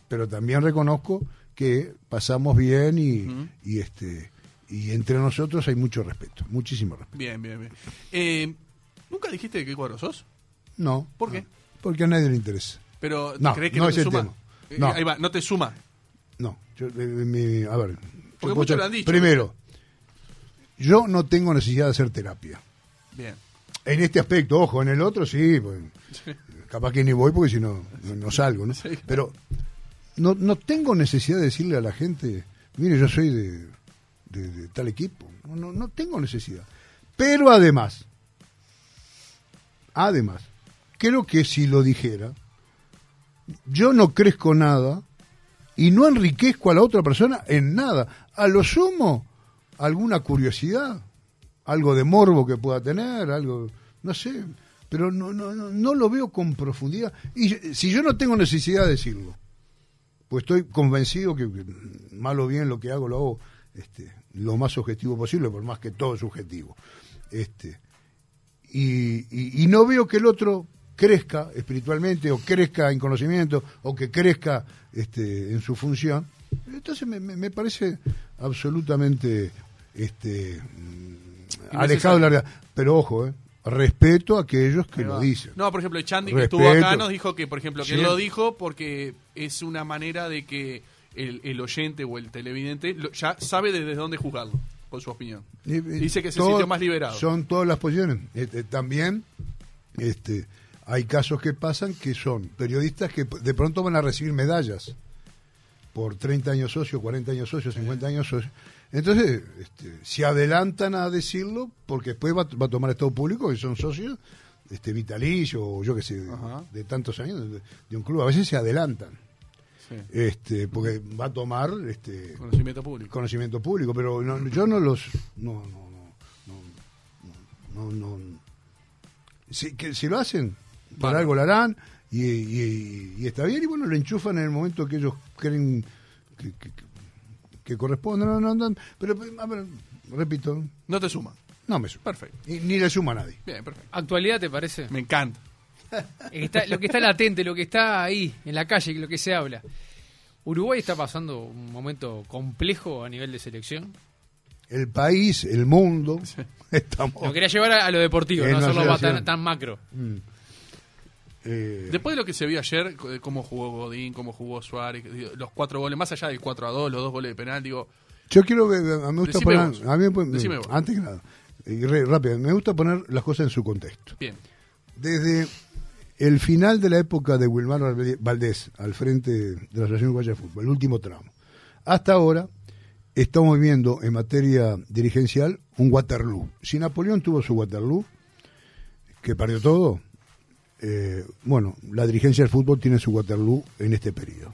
pero también reconozco que pasamos bien y, y este y entre nosotros hay mucho respeto, muchísimo respeto. Bien, bien, bien. Eh, ¿Nunca dijiste de qué cuadro sos? No. ¿Por qué? no, porque a nadie le interesa. Pero No, ¿crees que no no, es te suma? tema. Eh, No. Ahí va, no te suma. No, yo, eh, mi- a ver. Porque muchos lo han dicho. Primero, yo no tengo necesidad de hacer terapia. Bien. En este aspecto, ojo, en el otro sí, pues, capaz que ni voy porque si no, no, salgo, ¿no? Sí. Pero no, no tengo necesidad de decirle a la gente, mire, yo soy de, de- de tal equipo. No, no, no tengo necesidad. Pero además, además, creo que si lo dijera, yo no crezco nada y no enriquezco a la otra persona en nada. A lo sumo, alguna curiosidad, algo de morbo que pueda tener, algo, no sé, pero no, no, no, no lo veo con profundidad. Y si yo no tengo necesidad de decirlo, pues estoy convencido que mal o bien lo que hago lo hago este, lo más objetivo posible, por más que todo es subjetivo. Este, y, y- y no veo que el otro crezca espiritualmente o crezca en conocimiento o que crezca este, en su función. Entonces me, me- me parece absolutamente este, alejado de la realidad. Pero ojo, eh, respeto a aquellos que lo dicen. No, por ejemplo, Chandy que Respeto. estuvo acá nos dijo que, por ejemplo, que Sí. él lo dijo porque es una manera de que el, el oyente o el televidente lo- ya sabe desde dónde juzgarlo, con su opinión. Y- Dice que se todo- sintió más liberado. Son todas las posiciones. Este, también este, hay casos que pasan que son periodistas que de pronto van a recibir medallas por 30 años socio, 40 años socio, 50 años socio. Entonces, este, se adelantan a decirlo porque después va, va a tomar estado público que son socios este vitalicio o yo qué sé, de, Ajá. de tantos años de, de un club. A veces se adelantan. Sí. Este, porque va a tomar este, Conocimiento público. conocimiento público, pero no- yo no los no no no no no, no- si, que, si lo hacen Vale. algo lo harán y, y- y está bien y bueno lo enchufan en el momento que ellos creen que, que, que corresponde no, no, no, pero a ver, repito No te suma. no me suma Perfecto. y, ni le suma a nadie Bien, perfecto. ¿Actualidad te parece? Me encanta. Está- lo que está latente, lo que está ahí, en la calle, lo que se habla. ¿Uruguay está pasando un momento complejo a nivel de selección? el país el mundo estamos Lo quería llevar a, a lo deportivo, no hacerlo tan, tan macro. Mm. Eh, Después de lo que se vio ayer, de cómo jugó Godín, cómo jugó Suárez, los cuatro goles, más allá del 4 a 2, los dos goles de penal, digo, Yo quiero que a mí me gusta poner, vos. a mí me- Decime vos. antes que nada, y re- rápido, me gusta poner las cosas en su contexto. bien. Desde el final de la época de Wilmar Valdés al frente de la Asociación Uruguaya de Fútbol, el último tramo, hasta ahora estamos viendo en materia dirigencial un Waterloo. Si Napoleón tuvo su Waterloo, que perdió todo, eh, bueno, la dirigencia del fútbol tiene su Waterloo en este periodo.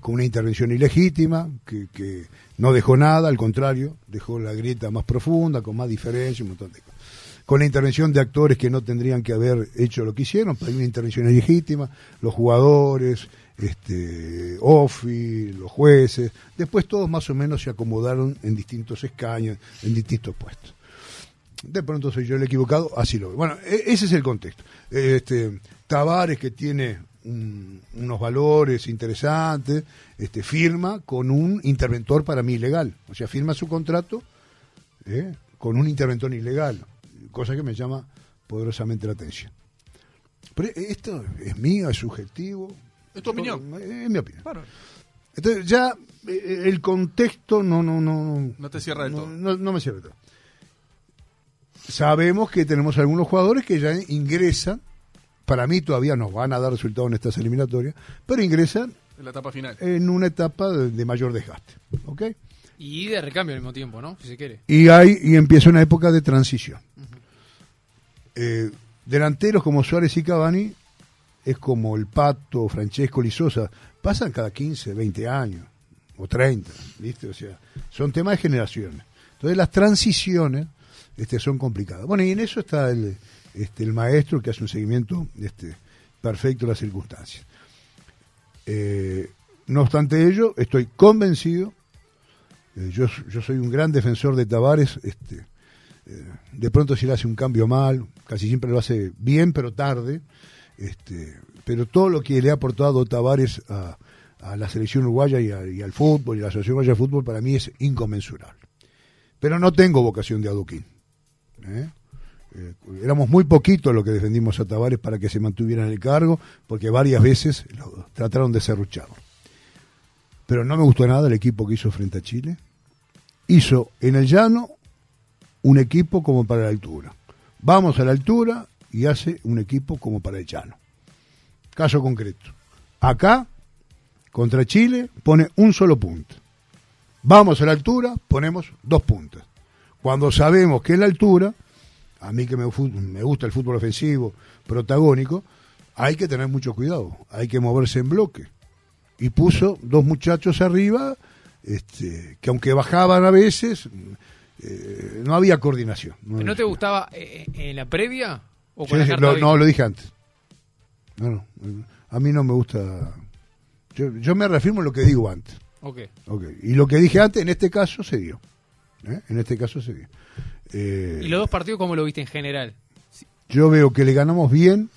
Con una intervención ilegítima, que, que no dejó nada, al contrario, dejó la grieta más profunda, con más diferencia, un montón de cosas. Con la intervención de actores que no tendrían que haber hecho lo que hicieron, pero hay una intervención ilegítima, los jugadores, este, OFI, los jueces, después todos más o menos se acomodaron en distintos escaños, en distintos puestos de pronto soy yo el equivocado, así lo veo. Bueno, e- ese es el contexto. Este, Tavares, que tiene un- unos valores interesantes, este, firma con un interventor para mí ilegal. O sea, firma su contrato ¿eh? con un interventor ilegal, cosa que me llama poderosamente la atención. Pero esto es mío, es subjetivo. Es tu opinión. No, Es mi opinión. Entonces ya eh, el contexto no no no No te cierra del no, todo. no- no me cierra del todo. Sabemos que tenemos algunos jugadores que ya ingresan, para mí todavía nos van a dar resultados en estas eliminatorias, pero ingresan En la etapa final. en una etapa de, de mayor desgaste, ¿ok? Y de recambio al mismo tiempo, ¿no? Si se quiere. Y hay y empieza una época de transición. Eh, delanteros como Suárez y Cavani es como el Pato, Francesco, Lizosa, pasan cada 15, 20 años o 30, ¿viste? O sea, son temas de generaciones. Entonces las transiciones este, son complicadas. Bueno, y en eso está el, este, el maestro que hace un seguimiento este, perfecto de las circunstancias. Eh, no obstante ello, estoy convencido, eh, yo, soy un gran defensor de Tavares, este, eh, de pronto si le hace un cambio mal, casi siempre lo hace bien, pero tarde, este, pero todo lo que le ha aportado Tavares a, la selección uruguaya y, al fútbol y a la Asociación Uruguaya de Fútbol para mí es inconmensurable. Pero no tengo vocación de aduquín. ¿Eh? Eh, éramos muy poquitos los que defendimos a Tavares para que se mantuviera en el cargo, porque varias veces lo trataron de serrucharlo. Pero no me gustó nada el equipo que hizo frente a Chile. Hizo en el llano un equipo como para la altura. Vamos a la altura y hace un equipo como para el llano. Caso concreto. Acá, contra Chile, pone un solo punto. Vamos a la altura, ponemos dos puntos. Cuando sabemos que en la altura, a mí que me, gusta el fútbol ofensivo, protagónico, hay que tener mucho cuidado, hay que moverse en bloque. Y puso dos muchachos arriba, este, que aunque bajaban a veces, eh, no había coordinación. ¿Pero ¿No te gustaba eh, en la previa? ¿O con la sí, lo- hoy? no, lo dije antes. No, no, a mí no me gusta. Yo, yo me reafirmo en lo que digo antes. Ok. Ok, Y lo que dije antes, en este caso se dio. ¿Eh? En este caso se dio. Eh, ¿Y los dos partidos cómo lo viste en general? Yo veo que le ganamos bien,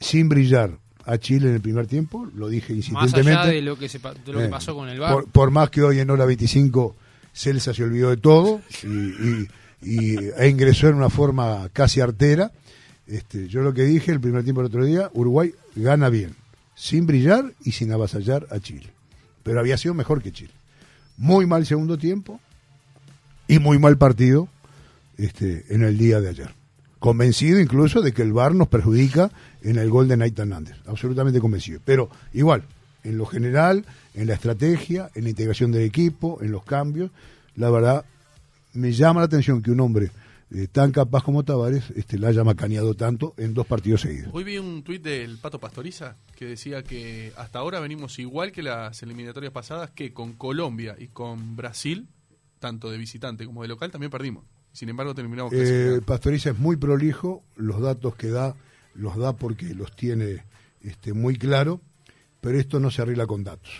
sin brillar a Chile en el primer tiempo, lo dije Más insistentemente. allá de lo que, se, pa- de lo que Eh, pasó con el VAR. Por, por más que hoy en hora 25 Celsa se olvidó de todo y, y- y- e ingresó en una forma casi artera. Este, yo lo que dije el primer tiempo del otro día, Uruguay gana bien, sin brillar y sin avasallar a Chile. Pero había sido mejor que Chile. Muy mal segundo tiempo y muy mal partido este, en el día de ayer. Convencido incluso de que el VAR nos perjudica en el gol de Nait Hernández. Absolutamente convencido. Pero igual, en lo general, en la estrategia, en la integración del equipo, en los cambios, la verdad, me llama la atención que un hombre eh, tan capaz como Tavares este, la haya macaneado tanto en dos partidos seguidos. Hoy vi un tuit del Pato Pastoriza que decía que hasta ahora venimos igual que las eliminatorias pasadas, que con Colombia y con Brasil, tanto de visitante como de local, también perdimos. Sin embargo, terminamos Eh. Pastoriza es muy prolijo, los datos que da los da porque los tiene este, muy claro, pero esto no se arregla con datos.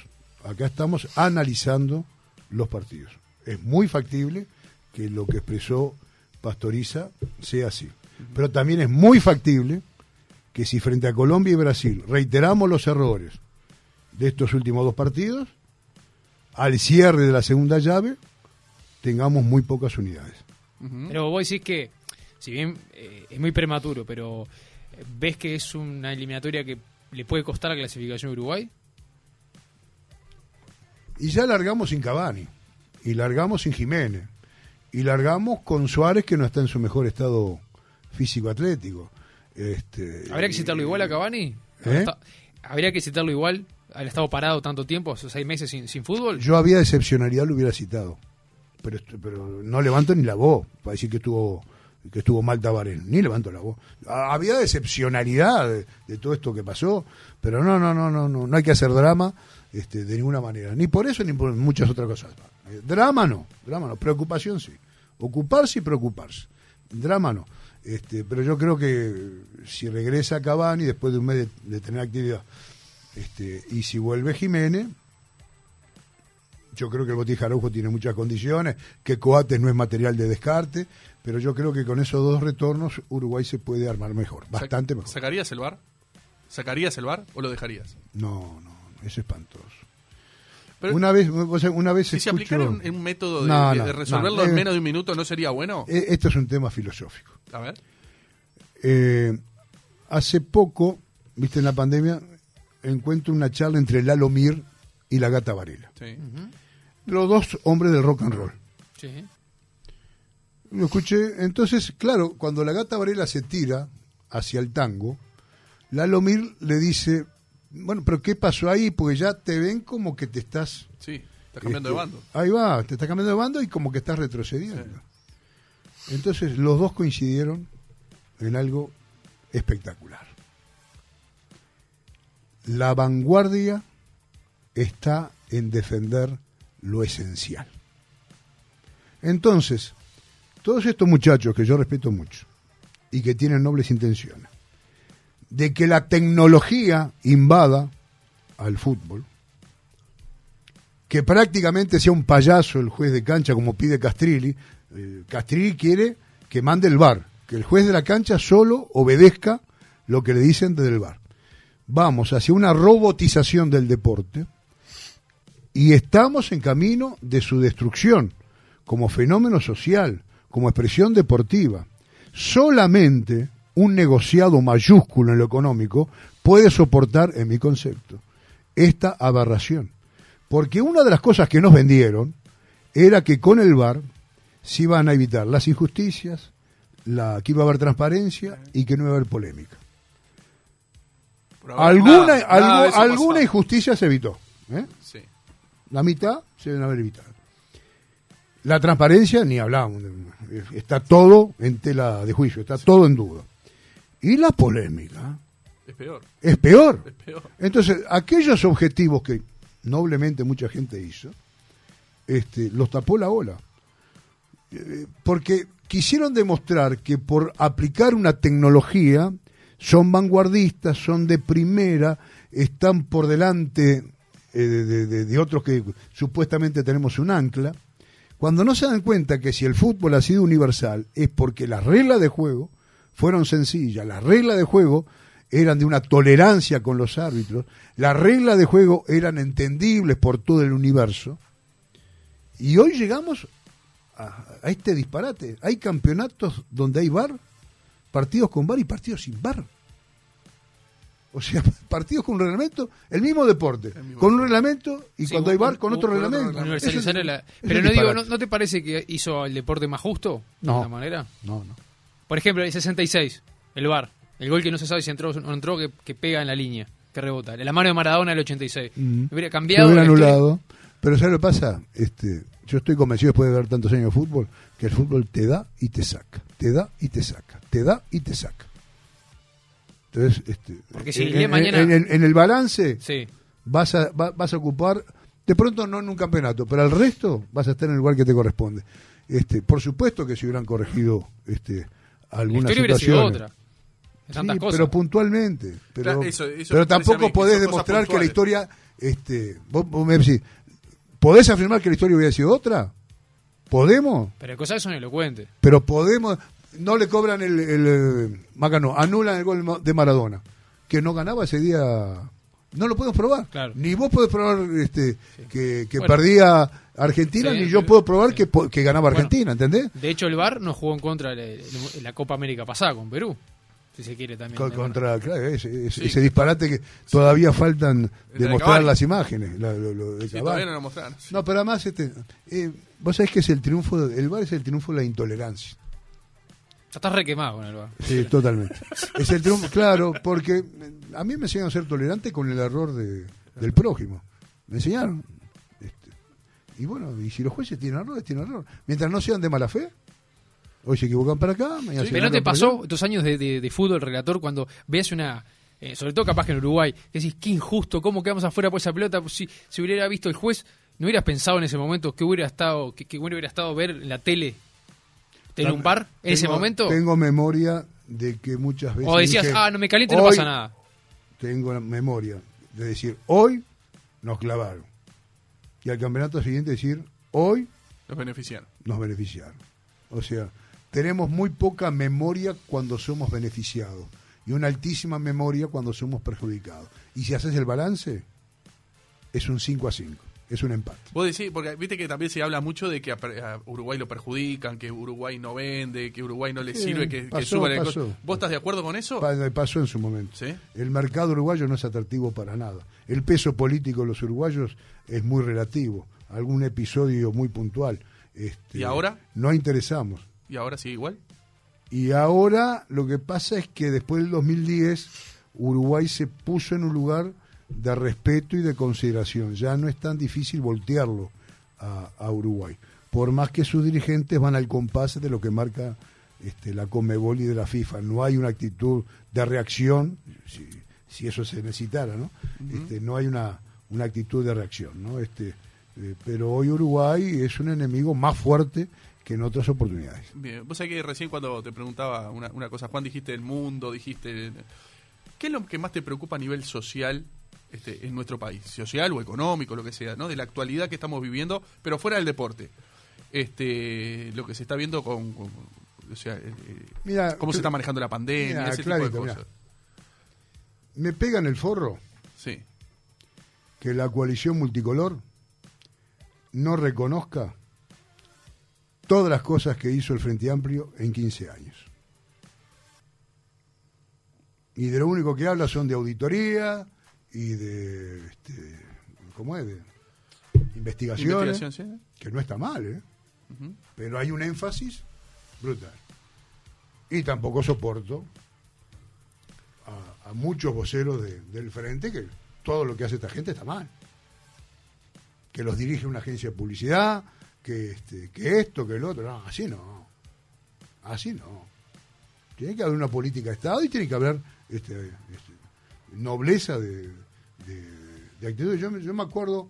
Acá estamos analizando los partidos. Es muy factible que lo que expresó Pastoriza sea así. Pero también es muy factible que si frente a Colombia y Brasil reiteramos los errores de estos últimos dos partidos, al cierre de la segunda llave, tengamos muy pocas unidades. Pero vos decís que, si bien eh, es muy prematuro, pero eh, ¿ves que es una eliminatoria que le puede costar la clasificación a Uruguay? Y ya largamos sin Cavani, y largamos sin Jiménez, y largamos con Suárez que no está en su mejor estado físico-atlético. Este, ¿Habría que citarlo igual a Cavani? ¿Eh? Está- ¿Habría que citarlo igual al estado parado tanto tiempo, esos seis meses sin, sin fútbol? Yo había de excepcionalidad, lo hubiera citado, pero, pero no levanto ni la voz para decir que estuvo que estuvo mal Tabaré, ni levantó la voz. Había excepcionalidad de, de todo esto que pasó, pero no, no, no, no, no, no hay que hacer drama este, de ninguna manera, ni por eso ni por muchas otras cosas. Eh, Drama no, drama no, preocupación sí, ocuparse y preocuparse, drama no. Este, pero yo creo que si regresa Cavani después de un mes de, de tener actividad, este, y si vuelve Jiménez, yo creo que el Botija Araujo tiene muchas condiciones, que Coates no es material de descarte, pero yo creo que con esos dos retornos Uruguay se puede armar mejor, bastante mejor. ¿Sacarías el bar? ¿Sacarías el bar o lo dejarías? No, no, es espantoso. Pero- una vez, o sea, una vez Si se aplicara un, un método de, No, de- no, de resolverlo no, en eh, menos de un minuto, ¿no sería bueno? eh, esto es un tema filosófico. A ver. Eh, hace poco, viste, en la pandemia, encuentro una charla entre Lalo Mir y la gata Varela. Sí. Los dos hombres del rock and roll. Sí. Lo escuché. Entonces, claro, cuando la gata Varela se tira hacia el tango, Lalo Mir le dice, bueno, pero ¿qué pasó ahí? Porque ya te ven como que te estás... Sí, estás cambiando de este, bando. Ahí va, te estás cambiando de bando y como que estás retrocediendo. Entonces, los dos coincidieron en algo espectacular. La vanguardia está en defender lo esencial. Entonces, todos estos muchachos que yo respeto mucho y que tienen nobles intenciones, de que la tecnología invada al fútbol, que prácticamente sea un payaso el juez de cancha como pide Castrilli, eh, Castrilli quiere que mande el VAR, que el juez de la cancha solo obedezca lo que le dicen desde el VAR. Vamos hacia una robotización del deporte y estamos en camino de su destrucción como fenómeno social, como expresión deportiva. Solamente un negociado mayúsculo en lo económico puede soportar, en mi concepto, esta aberración. Porque una de las cosas que nos vendieron era que con el VAR se iban a evitar las injusticias, la, que iba a haber transparencia y que no iba a haber polémica. Alguna, nada, nada alguna injusticia se evitó. ¿eh? Sí. La mitad se deben haber evitado. La transparencia, ni hablamos. Está todo en tela de juicio, está todo en duda. Y la polémica Es peor, es peor. es peor. Entonces, aquellos objetivos que noblemente mucha gente hizo, este, los tapó la ola. Eh, Porque quisieron demostrar que por aplicar una tecnología son vanguardistas, son de primera, están por delante eh, de, otros que supuestamente tenemos un ancla, cuando no se dan cuenta que si el fútbol ha sido universal es porque las reglas de juego fueron sencillas, las reglas de juego eran de una tolerancia con los árbitros, las reglas de juego eran entendibles por todo el universo, y hoy llegamos a, a este disparate. Hay campeonatos donde hay bar, partidos con bar y partidos sin bar. O sea, partidos con un reglamento, el mismo deporte, El mismo con un reglamento y Sí, cuando hay bar con un- otro reglamento. Universalizar es- la- Pero no digo. ¿no, no te parece que hizo el deporte más justo? No. De alguna manera. No, no. Por ejemplo, el 66, el VAR. El gol que no se sabe si entró o no entró, que, que pega en la línea, que rebota. La mano de Maradona del 86. Mm. Hubiera Se cambiado. hubiera anulado. Pero ¿sabes lo que pasa? Este, yo estoy convencido después de ver tantos años de fútbol que el fútbol te da y te saca, te da y te saca, te da y te saca. Entonces, este, Porque si en, el en- mañana- en el, en el balance Sí. vas a, va- vas a ocupar, de pronto no en un campeonato, pero al resto vas a estar en el lugar que te corresponde. Este, por supuesto que se hubieran corregido este, La algunas historia hubiera sido situaciones. otra. Sí, pero puntualmente. Pero, Claro, eso- eso pero tampoco mí, podés demostrar que la historia. Este, vos, vos me decís, ¿podés afirmar que la historia hubiera sido otra? ¿Podemos? Pero cosas son elocuentes. Pero podemos. No le cobran el. el eh, Macano, anulan el gol de Maradona. Que no ganaba ese día. No lo podemos probar. Claro. Ni vos podés probar este, que, que Bueno. perdía Argentina, Sí, ni yo puedo probar sí. que, que ganaba Bueno. Argentina, ¿entendés? De hecho, el VAR no jugó en contra de de la Copa América pasada con Perú. Si se quiere también. Con- de- contra claro, ese, ese- Sí. ese disparate que todavía faltan de demostrar Cavani. las imágenes. la- lo- lo de Sí, Cavani. todavía no lo mostraron. Sí. No, pero además, este, eh, vos sabés que es el triunfo, de- el VAR es el triunfo de la intolerancia. Ya estás re quemado con el VAR. Sí, totalmente. Es el triunfo, claro, porque eh, a mí me enseñaron a ser tolerante con el error de, del prójimo. Me enseñaron. Este, y bueno, y si los jueces tienen errores, tienen error. Mientras no sean de mala fe, Hoy se equivocan para acá, mañana se Pero no te pasó estos años de, de- de fútbol relator cuando ves una, eh, sobre todo capaz que en Uruguay, que decís, qué injusto, cómo quedamos afuera por esa pelota, Pues si, si hubiera visto el juez, ¿no hubieras pensado en ese momento que hubiera estado, que, que bueno hubiera estado ver en la tele, tener un par en ese momento? Tengo memoria de que muchas veces. o decías, dije, ah, no me caliente, no "Hoy pasa nada. Tengo memoria de decir, hoy nos clavaron. Y al campeonato siguiente decir, hoy Los beneficiaron. nos beneficiaron. O sea, tenemos muy poca memoria cuando somos beneficiados y una altísima memoria cuando somos perjudicados. Y si haces el balance, es un 5 a 5, es un empate. Vos decís, porque viste que también se habla mucho de que a, a Uruguay lo perjudican, que Uruguay no vende, que Uruguay no le Sí, sirve, que, que pasó, suban el pasó. costo. ¿Vos estás de acuerdo con eso? Pa- Pasó en su momento. Sí. El mercado uruguayo no es atractivo para nada. El peso político de los uruguayos es muy relativo. Algún episodio muy puntual. Este, ¿Y ahora? No interesamos. ¿Y ahora sigue igual? Y ahora lo que pasa es que después del 2010 Uruguay se puso en un lugar de respeto y de consideración. Ya no es tan difícil voltearlo a, a Uruguay. Por más que sus dirigentes van al compás de lo que marca este, la Comebol y de la FIFA. No hay una actitud de reacción, si, si eso se necesitara, ¿no? este, no hay una, una actitud de reacción, ¿no? Este, eh, pero hoy Uruguay es un enemigo más fuerte que en otras oportunidades. Bien. Vos sabés que recién cuando te preguntaba una, una cosa, Juan, dijiste el mundo, dijiste... ¿Qué es lo que más te preocupa a nivel social este, en nuestro país? Social o económico, lo que sea, ¿no? De la actualidad que estamos viviendo, pero fuera del deporte. Este, lo que se está viendo con... con- o sea, eh, eh, Mira, cómo se está manejando la pandemia, mira, ese clarito, tipo de cosas. Me pega en el forro Sí. que la coalición multicolor no reconozca todas las cosas que hizo el Frente Amplio en 15 años. Y de lo único que habla son de auditoría y de, este, ¿cómo es? De investigaciones, Investigación, sí. que no está mal, ¿eh? Pero hay un énfasis brutal. Y tampoco soporto a, a muchos voceros de- del frente que todo lo que hace esta gente está mal. Que los dirige una agencia de publicidad, que, este, que esto, que el otro. No, así no. Así no. Tiene que haber una política de Estado y tiene que haber este, este, nobleza de, de, de actitud. Yo, me- yo me acuerdo,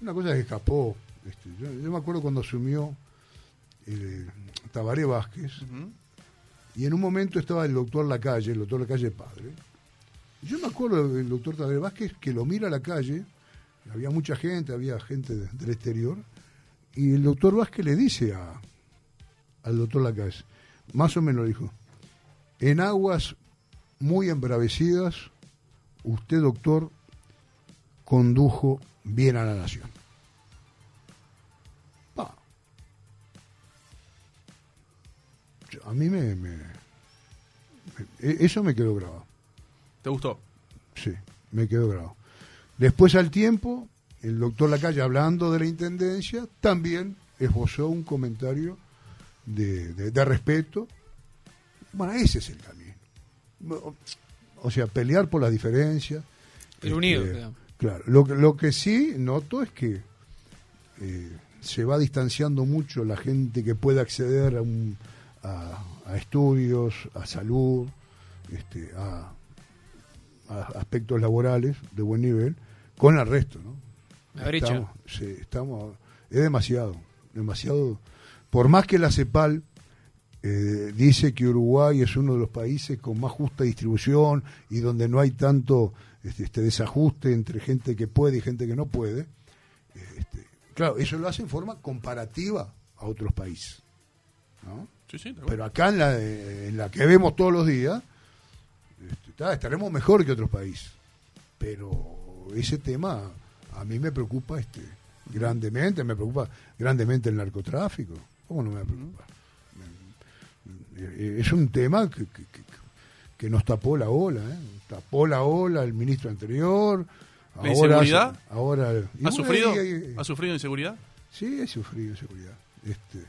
una cosa que escapó, este, yo, yo me acuerdo cuando asumió eh, Tabaré Vázquez, y en un momento estaba el doctor Lacalle, el doctor Lacalle padre. Yo me acuerdo del doctor Tabaré Vázquez que lo mira a la calle, había mucha gente, había gente de- del exterior, y el doctor Vázquez le dice a, al doctor Lacalle, más o menos dijo, en aguas muy embravecidas, usted doctor condujo bien a la nación. Yo- A mí me, e- eso me quedó grabado. ¿Te gustó? Sí, me quedó grabado. Después al tiempo, el doctor Lacalle, hablando de la intendencia, también esbozó un comentario de, de- de respeto. Bueno, ese es el camino. O- sea, pelear por las diferencias. Pero unidos, digamos. Claro, lo, que- lo que sí noto es que eh, se va distanciando mucho la gente que puede acceder a, un- a, a estudios, a salud, este, a, a aspectos laborales de buen nivel, con el resto, ¿no? Sí, estamos, es demasiado, demasiado. Por más que la CEPAL eh, dice que Uruguay es uno de los países con más justa distribución y donde no hay tanto este, este desajuste entre gente que puede y gente que no puede, eh, este, claro, eso lo hace en forma comparativa a otros países. ¿no? Sí, sí. Pero acá en la, eh, en la que vemos todos los días, este, estaremos mejor que otros países. Pero ese tema a mí me preocupa este grandemente, me preocupa grandemente el narcotráfico. ¿Cómo no me va a preocupar? Eh, Es un tema que, que- que- nos tapó la ola, ¿eh? tapó la ola el ministro anterior. ¿La ahora- inseguridad? Ahora, ¿Ha bueno, sufrido? y- y- ¿Ha sufrido inseguridad? Sí, he sufrido inseguridad. Este,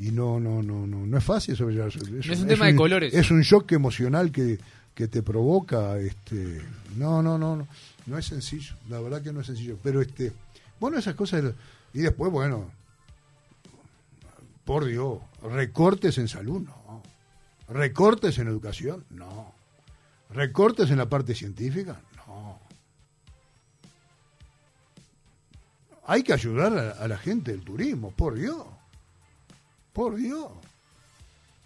y no, no, no, no, no es fácil sobrellevar eso. No es un tema de colores. Es un shock emocional que, que te provoca. Este, no, no, no, no, no es sencillo. La verdad que no es sencillo. Pero este, bueno, esas cosas. Y después, bueno, Por Dios, recortes en salud, no. Recortes en educación, no. Recortes en la parte científica, no. Hay que ayudar a, a la gente del turismo, por Dios. Por Dios.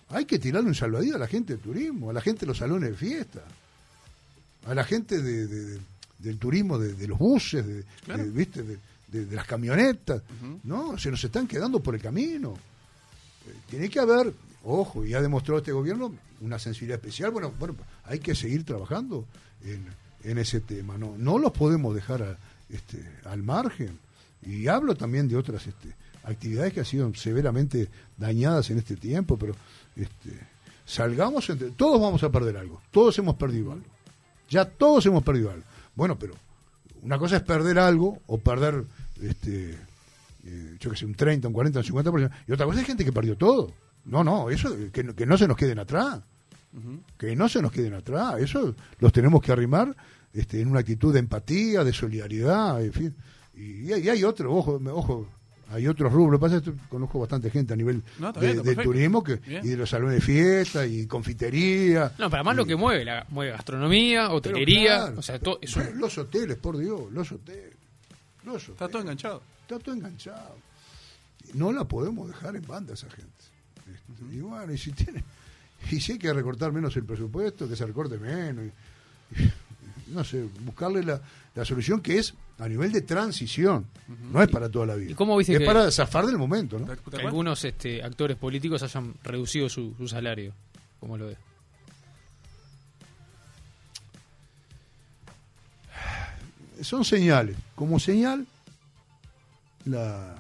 Hay que tirarle un salvadillo a la gente del turismo, a la gente de los salones de fiesta, a la gente de, de- de- del turismo, de, de los buses, Claro. ¿viste? De, las camionetas. No, se nos están quedando por el camino. Eh, Tiene que haber, ojo, y ha demostrado este gobierno una sensibilidad especial. Bueno, bueno hay que seguir trabajando en, en ese tema. No, no los podemos dejar a- este, al margen. Y hablo también de otras este, actividades que han sido severamente dañadas en este tiempo, pero este, salgamos entre. Todos vamos a perder algo. Todos hemos perdido algo. Ya todos hemos perdido algo. Bueno, pero una cosa es perder algo o perder, este, eh, yo que sé, un 30, un 40, un 50%. Y otra cosa es gente que perdió todo. No, no, eso, que, no- que no se nos queden atrás. Que no se nos queden atrás. Eso los tenemos que arrimar este, en una actitud de empatía, de solidaridad, en fin. Y, hay- y hay otro, ojo, ojo, hay otros rubros. Lo que Pasa es que conozco bastante gente a nivel No, de- del turismo que, Bien. y de los salones de fiesta y confitería. No, para más lo que mueve, la, mueve gastronomía, pero hotelería, claro, o sea, todo, es un- pero Los hoteles, por Dios, los hoteles. Los Está todo enganchado. Está todo enganchado. No la podemos dejar en banda esa gente. Y bueno, y si tiene, y si hay que recortar menos el presupuesto, que se recorte menos. y- y- no sé, buscarle la, la solución que es a nivel de transición. No es para toda la vida. ¿Y cómo viste es que- para zafar del momento, ¿no? Algunos este, actores políticos hayan reducido su, su salario. ¿Cómo lo ves? Son señales. Como señal, la,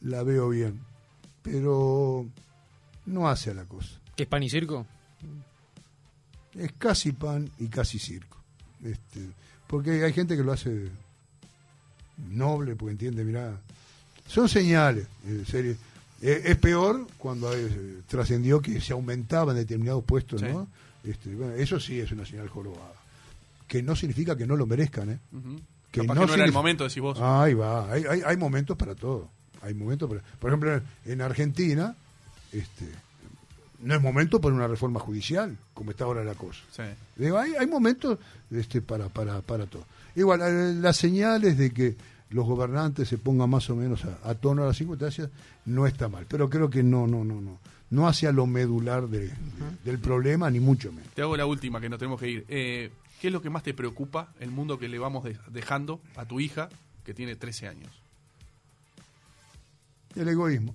la veo bien. Pero no hace a la cosa. ¿Qué es pan y circo? es casi pan y casi circo. Este, porque hay gente que lo hace noble, porque entiende, mirá, son señales, en serio. Eh, es peor cuando eh, trascendió que se aumentaba en determinados puestos, Sí. ¿no? Este, bueno, eso sí es una señal jorobada. Que no significa que no lo merezcan, ¿eh? Que no que no era el momento, decís vos. Ahí va, hay, hay, hay momentos para todo. Hay momentos para, por ejemplo, en Argentina, este, no es momento para una reforma judicial, como está ahora la cosa. Sí. Digo, hay, hay momentos este, para, para, para todo. Igual, eh, las señales de que los gobernantes se pongan más o menos a, a tono a las circunstancias no está mal, pero creo que no, no, no, no. No hacia lo medular de- de- del problema, ni mucho menos. Te hago la última, que nos tenemos que ir. Eh, ¿Qué es lo que más te preocupa, el mundo que le vamos de- dejando a tu hija, que tiene 13 años? El egoísmo,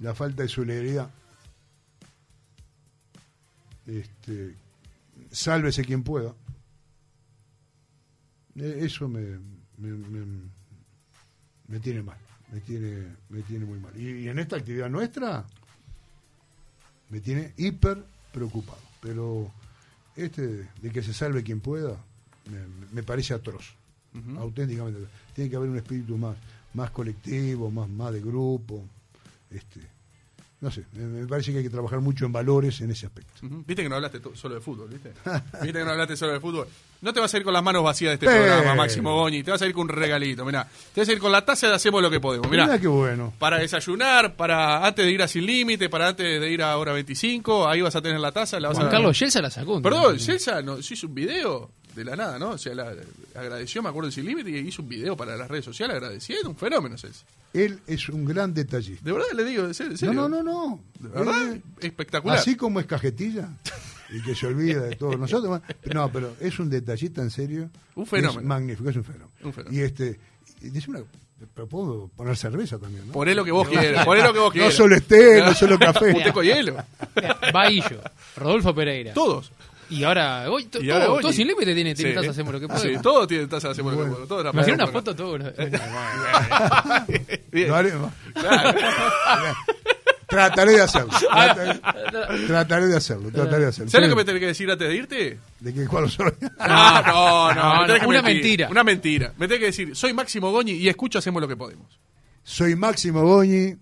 la falta de solidaridad, este, sálvese quien pueda. Eh, Eso me, me, me- me tiene mal, me tiene, me tiene muy mal. Y, y en esta actividad nuestra me tiene hiper preocupado. Pero este de que se salve quien pueda me, me parece atroz Ujú. auténticamente. Tiene que haber un espíritu más, más colectivo, más, más de grupo. Este, no sé, me, me parece que hay que trabajar mucho en valores en ese aspecto. Viste que no hablaste solo de fútbol, ¿viste? Viste que no hablaste solo de fútbol. No te vas a ir con las manos vacías de este Pero- programa, Máximo Goñi. Te vas a ir con un regalito, mirá. Te vas a ir con la taza de Hacemos lo que podemos, mirá. Mira qué bueno. Para desayunar, para antes de ir a Sin Límite, para antes de ir a Hora 25, ahí vas a tener la taza. La vas Juan a... Carlos Yelsa la sacó. Perdón, día. Celsa nos hizo un video de la nada, ¿no? O sea, la, agradeció, me acuerdo, en Sin Límite y hizo un video para las redes sociales agradeciendo. Un fenómeno, Celsa. Él es un gran detallista. De verdad le digo, serio. No, no, no, no. De verdad, espectacular. Así como es cajetilla y que se olvida de todos nosotros. No, pero es un detallista en serio. Un fenómeno. Es magnífico, es un fenómeno. Un fenómeno. Y este, dice una, pero puedo poner cerveza también, ¿no? Poné lo que vos quieras, poné lo que vos No quieras. solo té, no solo café. Un teco hielo. Baillo, Rodolfo Pereira. Todos. Y ahora, hoy, to- Y ahora todo, todo sin límite tiene, tiene Sí. taza, hacemos lo que Sí, podemos. todos tienen taza de hacemos lo que podemos. Imagina una foto todo. Bien. Lo haremos. Claro. Trataré de hacerlo. Trataré, trataré de hacerlo. Trataré de hacerlo. ¿Sabes lo que me tenés que decir antes de irte? ¿De qué cuál soy? No, no, no. No, no, que una mentir. mentira. Una mentira. Me tenés que decir, soy Máximo Goñi y escucho Hacemos lo que podemos. Soy Máximo Goñi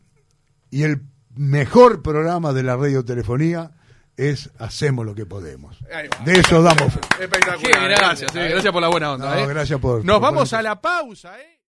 y el mejor programa de la radiotelefonía es Hacemos lo que podemos. De eso damos fe. Espectacular. Gracias, eh, gracias por la buena onda. No, eh. gracias por- Nos por vamos poner- a la pausa, ¿eh?